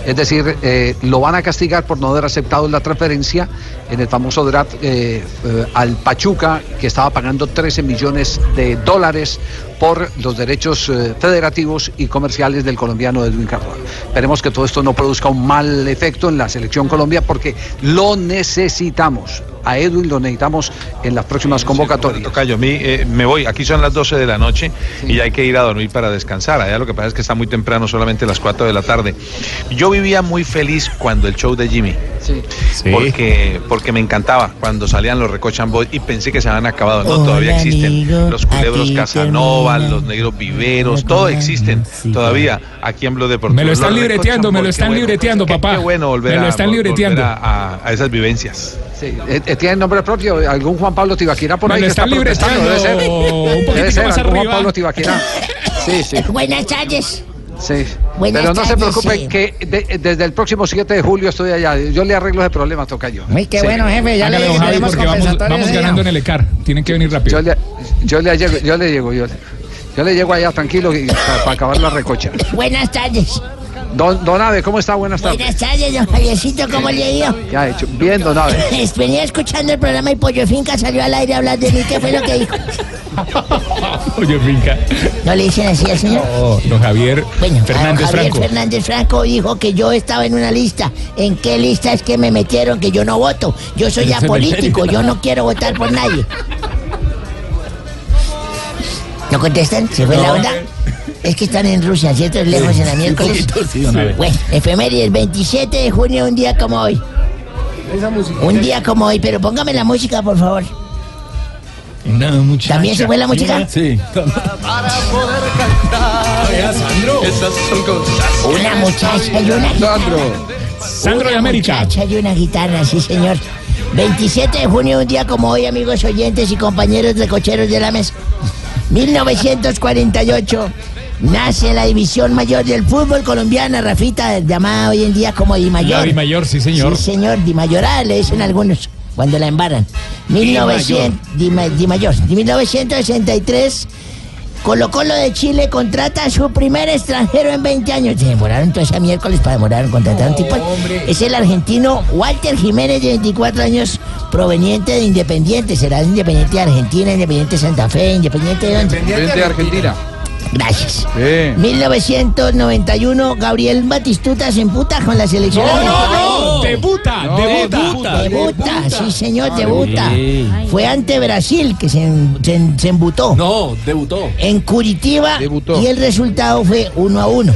Speaker 2: Es decir, eh, lo van a castigar por no haber aceptado la transferencia en el famoso draft eh, eh, al Pachuca, que estaba pagando 13 millones de dólares por los derechos federativos y comerciales del colombiano Edwin Cardona. Esperemos que todo esto no produzca un mal efecto en la selección Colombia porque lo necesitamos. A Edwin lo necesitamos en las próximas convocatorias.
Speaker 19: Tocayo, eh, me voy. Aquí son las 12 de la noche y ya hay que ir a dormir para descansar. Allá lo que pasa es que está muy temprano, solamente las 4 de la tarde. Yo vivía muy feliz cuando el show de Jimmy.
Speaker 2: Sí.
Speaker 19: Porque, porque me encantaba cuando salían los Recochan Boys y pensé que se habían acabado. No, todavía existen.
Speaker 5: amigo,
Speaker 19: Los culebros Casanova,
Speaker 5: termina.
Speaker 19: los negros viveros, todo existen todavía aquí en Blog Deportivo.
Speaker 4: Me lo están
Speaker 19: Los
Speaker 4: libreteando, me lo están
Speaker 19: bueno.
Speaker 4: libreteando,
Speaker 19: Qué-
Speaker 4: papá.
Speaker 19: Qué bueno volver
Speaker 4: Me lo
Speaker 19: a-
Speaker 4: están
Speaker 19: vol-
Speaker 4: libreteando.
Speaker 19: volver a, a- a esas vivencias.
Speaker 2: Sí, eh, eh, ¿Tiene nombre propio? ¿Algún Juan Pablo Tibaquirá por
Speaker 4: Me
Speaker 2: ahí
Speaker 4: lo
Speaker 2: que está
Speaker 4: están
Speaker 2: protestando? Debe ser.
Speaker 4: libreteando un
Speaker 2: Debe
Speaker 4: poquitico
Speaker 2: ser
Speaker 4: más
Speaker 2: algún Juan. Pablo Tibaquirá. Sí, sí.
Speaker 5: Buenas tardes.
Speaker 2: Sí.
Speaker 5: Buenas
Speaker 2: Pero no se
Speaker 5: sí.
Speaker 2: que de- desde el próximo 7 de julio estoy allá. Yo le arreglo ese problema, Tocayo.
Speaker 5: Muy qué
Speaker 2: Sí.
Speaker 5: bueno, jefe. Ya le
Speaker 4: Javi, porque vamos, ganando en el ECAR. Tienen que venir rápido.
Speaker 2: Yo le, yo le llego, yo le llego, yo le, yo le llego allá tranquilo y para, acabar la recocha.
Speaker 5: Buenas tardes.
Speaker 2: Don, don Ave, ¿cómo está? Buenas tardes.
Speaker 5: Buenas tardes, don Javiercito. ¿Cómo le ido?
Speaker 2: ¿Qué ha hecho? Bien, don Ave.
Speaker 5: Venía escuchando el programa y Pollo Finca salió al aire a hablar de mí. ¿Qué fue lo que dijo?
Speaker 4: Oye, finca.
Speaker 5: ¿No le dicen así al señor?
Speaker 4: Oh, don Javier
Speaker 5: Bueno,
Speaker 4: Fernández
Speaker 5: Javier
Speaker 4: Franco.
Speaker 5: Fernández Franco dijo que yo estaba en una lista. ¿En qué lista es que me metieron que yo no voto? Yo soy
Speaker 4: el
Speaker 5: apolítico, yo no quiero votar por nadie. ¿No contestan? ¿Se fue la
Speaker 4: No.
Speaker 5: onda? Es que están en Rusia, ¿cierto? Lejos en la miércoles. Bueno, efemérides, 27 de junio, un día como hoy. Un día como hoy, pero póngame la música, por favor. ¿También se fue la música?
Speaker 6: Sí.
Speaker 10: Esas son cosas.
Speaker 5: Una muchacha y una guitarra.
Speaker 4: Sandro de
Speaker 5: Una
Speaker 4: América.
Speaker 5: muchacha y una guitarra, sí, señor. 27 de junio, un día como hoy, amigos oyentes y compañeros de cocheros de la mesa. 1948 nace la división mayor del fútbol colombiana, Rafita, llamada hoy en día como Di Mayor.
Speaker 4: La Di Mayor, sí, señor.
Speaker 5: Sí, señor, Di Mayorada le dicen algunos cuando la embarran. 1900, Di, Ma- Di Mayor. De 1963, Colo Colo de Chile contrata a su primer extranjero en 20 años. Se demoraron todo ese miércoles para demorar en contratar a un tipo. Es el argentino Walter Jiménez, de 24 años, proveniente de Independiente. Será Independiente de Argentina, Independiente de Santa Fe, Independiente de dónde?
Speaker 12: Independiente de Argentina.
Speaker 5: Gracias.
Speaker 12: Bien.
Speaker 5: 1991, Gabriel Batistuta se emputa con la selección argentina.
Speaker 4: Debuta, debuta.
Speaker 5: Debuta, sí señor, debuta. Fue ante Brasil que se, en- se, en- se embutó.
Speaker 9: No, debutó.
Speaker 5: En Curitiba
Speaker 12: Debutó.
Speaker 5: y el resultado fue 1 a 1.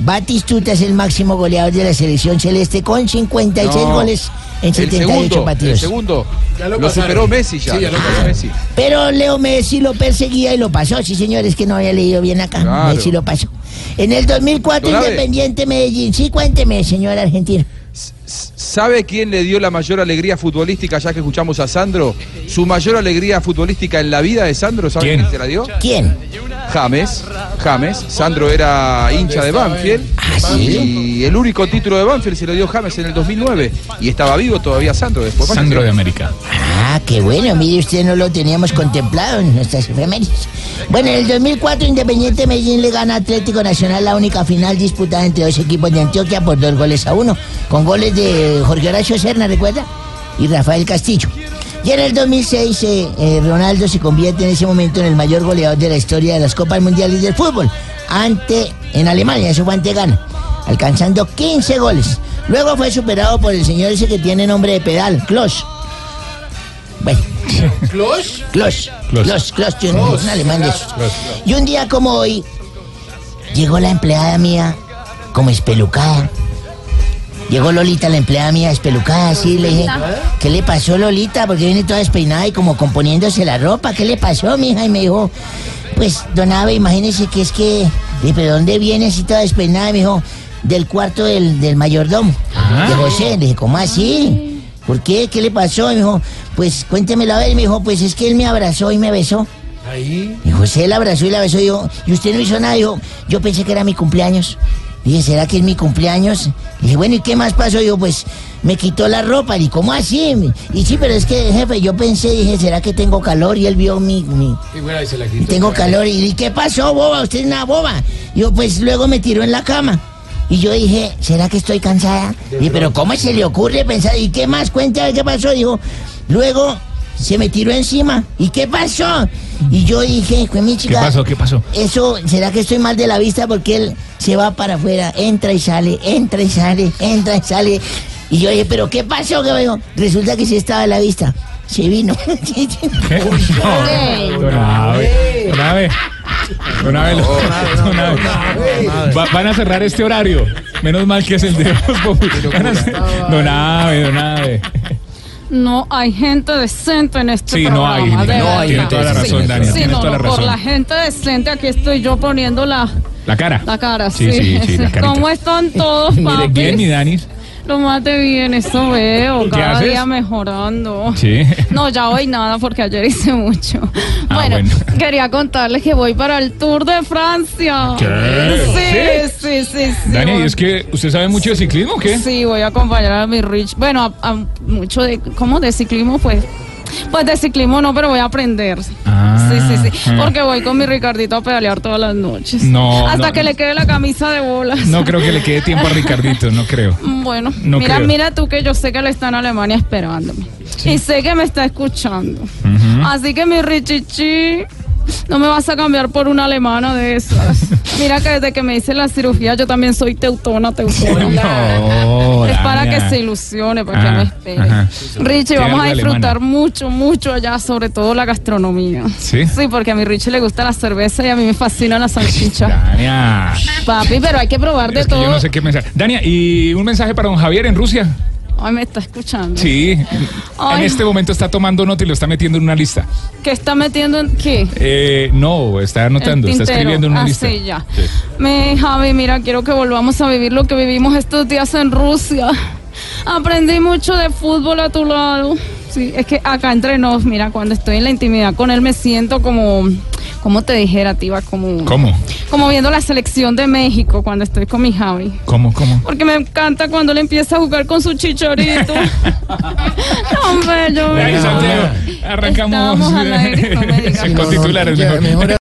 Speaker 5: Batistuta es el máximo goleador de la selección celeste con 56
Speaker 12: No.
Speaker 5: goles en
Speaker 12: El
Speaker 5: 78
Speaker 12: segundo, el
Speaker 5: partidos.
Speaker 12: segundo.
Speaker 10: Ya lo
Speaker 12: superó Messi ya.
Speaker 10: Sí, ya lo
Speaker 12: superó Messi.
Speaker 5: Pero Leo Messi lo perseguía y lo pasó. Sí, señores, que no había leído bien acá.
Speaker 12: Claro.
Speaker 5: Messi lo pasó. En el 2004,
Speaker 12: Don Abe.
Speaker 5: Independiente Medellín. Sí, cuénteme, señor argentino.
Speaker 12: ¿Sabe quién le dio la mayor alegría futbolística, ya que escuchamos a Sandro? Su mayor alegría futbolística en la vida de Sandro, ¿sabe
Speaker 4: ¿Quién?
Speaker 12: quién se la dio?
Speaker 5: ¿Quién?
Speaker 12: James. James. Sandro era hincha de Banfield.
Speaker 5: ¿Ah, sí?
Speaker 12: Y el único título de Banfield se lo dio James en el 2009. Y estaba vivo todavía Sandro después.
Speaker 4: Sandro de América.
Speaker 5: Ah, qué bueno, mire usted, no lo teníamos contemplado en nuestras efemérides. Bueno, en el 2004 Independiente Medellín le gana a Atlético Nacional la única final disputada entre dos equipos de Antioquia por dos goles a uno, con goles de Jorge Horacio Serna, ¿recuerda? Y Rafael Castillo. Y en el 2006 eh, eh, Ronaldo se convierte en ese momento en el mayor goleador de la historia de las Copas Mundiales del Fútbol, ante, en Alemania, eso fue ante Ghana, alcanzando 15 goles. Luego fue superado por el señor ese que tiene nombre de pedal, Klos. Bueno. Klos.
Speaker 4: Klos.
Speaker 5: Klos, un alemán de esos. Y un día como hoy, llegó la empleada mía como espelucada. Llegó Lolita, la empleada mía, espelucada, así, le dije, ¿qué le pasó Lolita? Porque viene toda despeinada y como componiéndose la ropa, ¿qué le pasó, mija? Y me dijo, pues, don Abe, imagínese que es que, dije, ¿pero dónde viene así toda despeinada? Y me dijo, del cuarto del, del mayordomo, de José. Le dije, ¿cómo así? ¿Por qué? ¿Qué le pasó? Y me dijo, pues, cuéntemelo a ver. Y me dijo, pues, es que él me abrazó y me besó.
Speaker 10: Ahí.
Speaker 5: Y José la abrazó y la besó y dijo, ¿y usted no hizo nada? Dijo, yo pensé que era mi cumpleaños. Dije, ¿será que es mi cumpleaños? Dije, bueno, ¿y qué más pasó? Dijo, pues me quitó la ropa. Y ¿cómo así? Y sí, pero es que, jefe, yo pensé, dije, ¿será que tengo calor? Y él vio mi... mi
Speaker 10: Y bueno, ahí se la
Speaker 5: y
Speaker 10: quitó.
Speaker 5: tengo calor. Y dije, ¿qué pasó, boba? Usted es una boba. Y yo, pues luego me tiró en la cama. Y yo dije, ¿será que estoy cansada? Y pero ¿cómo se le ocurre pensar? ¿Y qué más? Cuéntame qué pasó. Dijo, luego se me tiró encima. ¿Y qué pasó? Y yo dije, fue mi
Speaker 4: ¿Qué
Speaker 5: chica.
Speaker 4: pasó? ¿Qué pasó?
Speaker 5: Eso, ¿será que estoy mal de la vista? Porque él se va para afuera, entra y sale, entra y sale, entra y sale. Y yo dije, ¿pero qué pasó? ¿Qué pasó? Resulta que sí estaba a la vista. Se vino.
Speaker 4: ¿Qué? No, Abe. Va- Van a cerrar este horario. Menos mal que es el de Voz Populi. Ganas- Don Ave, don Ave.
Speaker 24: No hay gente decente en este
Speaker 4: Sí, no
Speaker 24: programa.
Speaker 4: hay,
Speaker 24: de
Speaker 4: no
Speaker 24: verdad.
Speaker 4: hay, tiene toda la razón, Dani,
Speaker 24: Sí, no,
Speaker 4: toda la
Speaker 24: no, por
Speaker 4: razón.
Speaker 24: la gente decente aquí estoy yo poniendo la,
Speaker 4: La cara.
Speaker 24: la cara.
Speaker 4: Sí,
Speaker 24: Sí,
Speaker 4: sí, sí.
Speaker 24: ¿Cómo están todos,
Speaker 4: Mire,
Speaker 24: papi?
Speaker 4: bien, mi Dani.
Speaker 24: Lo de bien, eso veo.
Speaker 4: ¿Qué
Speaker 24: Cada
Speaker 4: haces?
Speaker 24: día mejorando.
Speaker 4: Sí.
Speaker 24: No, ya hoy nada porque ayer hice mucho.
Speaker 4: Ah,
Speaker 24: bueno,
Speaker 4: bueno.
Speaker 24: quería contarles que voy para el Tour de Francia.
Speaker 4: ¿Qué?
Speaker 24: Sí, sí, sí, sí.
Speaker 4: Dani, ¿y es que usted sabe mucho de ciclismo o qué?
Speaker 24: Sí, voy a acompañar a mi Rich. Bueno, a, a mucho de. ¿Cómo? De ciclismo, pues. Pues de ciclismo no, pero voy a aprender.
Speaker 4: Ah,
Speaker 24: sí, sí, sí.
Speaker 4: ah.
Speaker 24: Porque voy con mi Ricardito a pedalear todas las noches.
Speaker 4: No,
Speaker 24: Hasta
Speaker 4: no.
Speaker 24: que le quede la camisa de bolas.
Speaker 4: No creo que le quede tiempo a Ricardito, no creo.
Speaker 24: Bueno,
Speaker 4: No
Speaker 24: mira,
Speaker 4: creo.
Speaker 24: mira tú que yo sé que él está en Alemania esperándome. Y sé que me está escuchando. Así que mi Richichi, no me vas a cambiar por una alemana de esas. Mira que desde que me hice la cirugía yo también soy teutona, teutona.
Speaker 4: No,
Speaker 24: es para que se ilusione, para que me espere.
Speaker 4: ajá.
Speaker 24: Richie, vamos a disfrutar
Speaker 4: alemana.
Speaker 24: mucho, mucho allá, sobre todo la gastronomía.
Speaker 4: ¿Sí?
Speaker 24: Sí, porque a mi Richie le gusta la cerveza y a mí me fascina la salchicha.
Speaker 4: Dania.
Speaker 24: Papi, pero hay que probar de
Speaker 4: que
Speaker 24: todo.
Speaker 4: yo no sé qué mensaje. Dania, ¿y un mensaje para don Javier en Rusia?
Speaker 24: Ay, me está escuchando.
Speaker 4: Sí. En este momento está tomando nota y lo está metiendo en una lista.
Speaker 24: ¿Qué está metiendo en qué?
Speaker 4: Eh, no, está anotando, está escribiendo en una
Speaker 24: Ah,
Speaker 4: lista.
Speaker 24: sí, ya. Me, Javi, mira, quiero que volvamos a vivir lo que vivimos estos días en Rusia. Aprendí mucho de fútbol a tu lado. Sí, es que acá entre nos, mira, cuando estoy en la intimidad con él me siento como, como te dijera, Tiva, como,
Speaker 4: ¿Cómo?
Speaker 24: como viendo la selección de México cuando estoy con mi Javi.
Speaker 4: ¿Cómo, cómo?
Speaker 24: Porque me encanta cuando él empieza a jugar con su chicharito. no, hombre, yo
Speaker 4: Dani Santiago, arrancamos
Speaker 24: Estamos al aire, no me digas.
Speaker 4: con titulares mejor.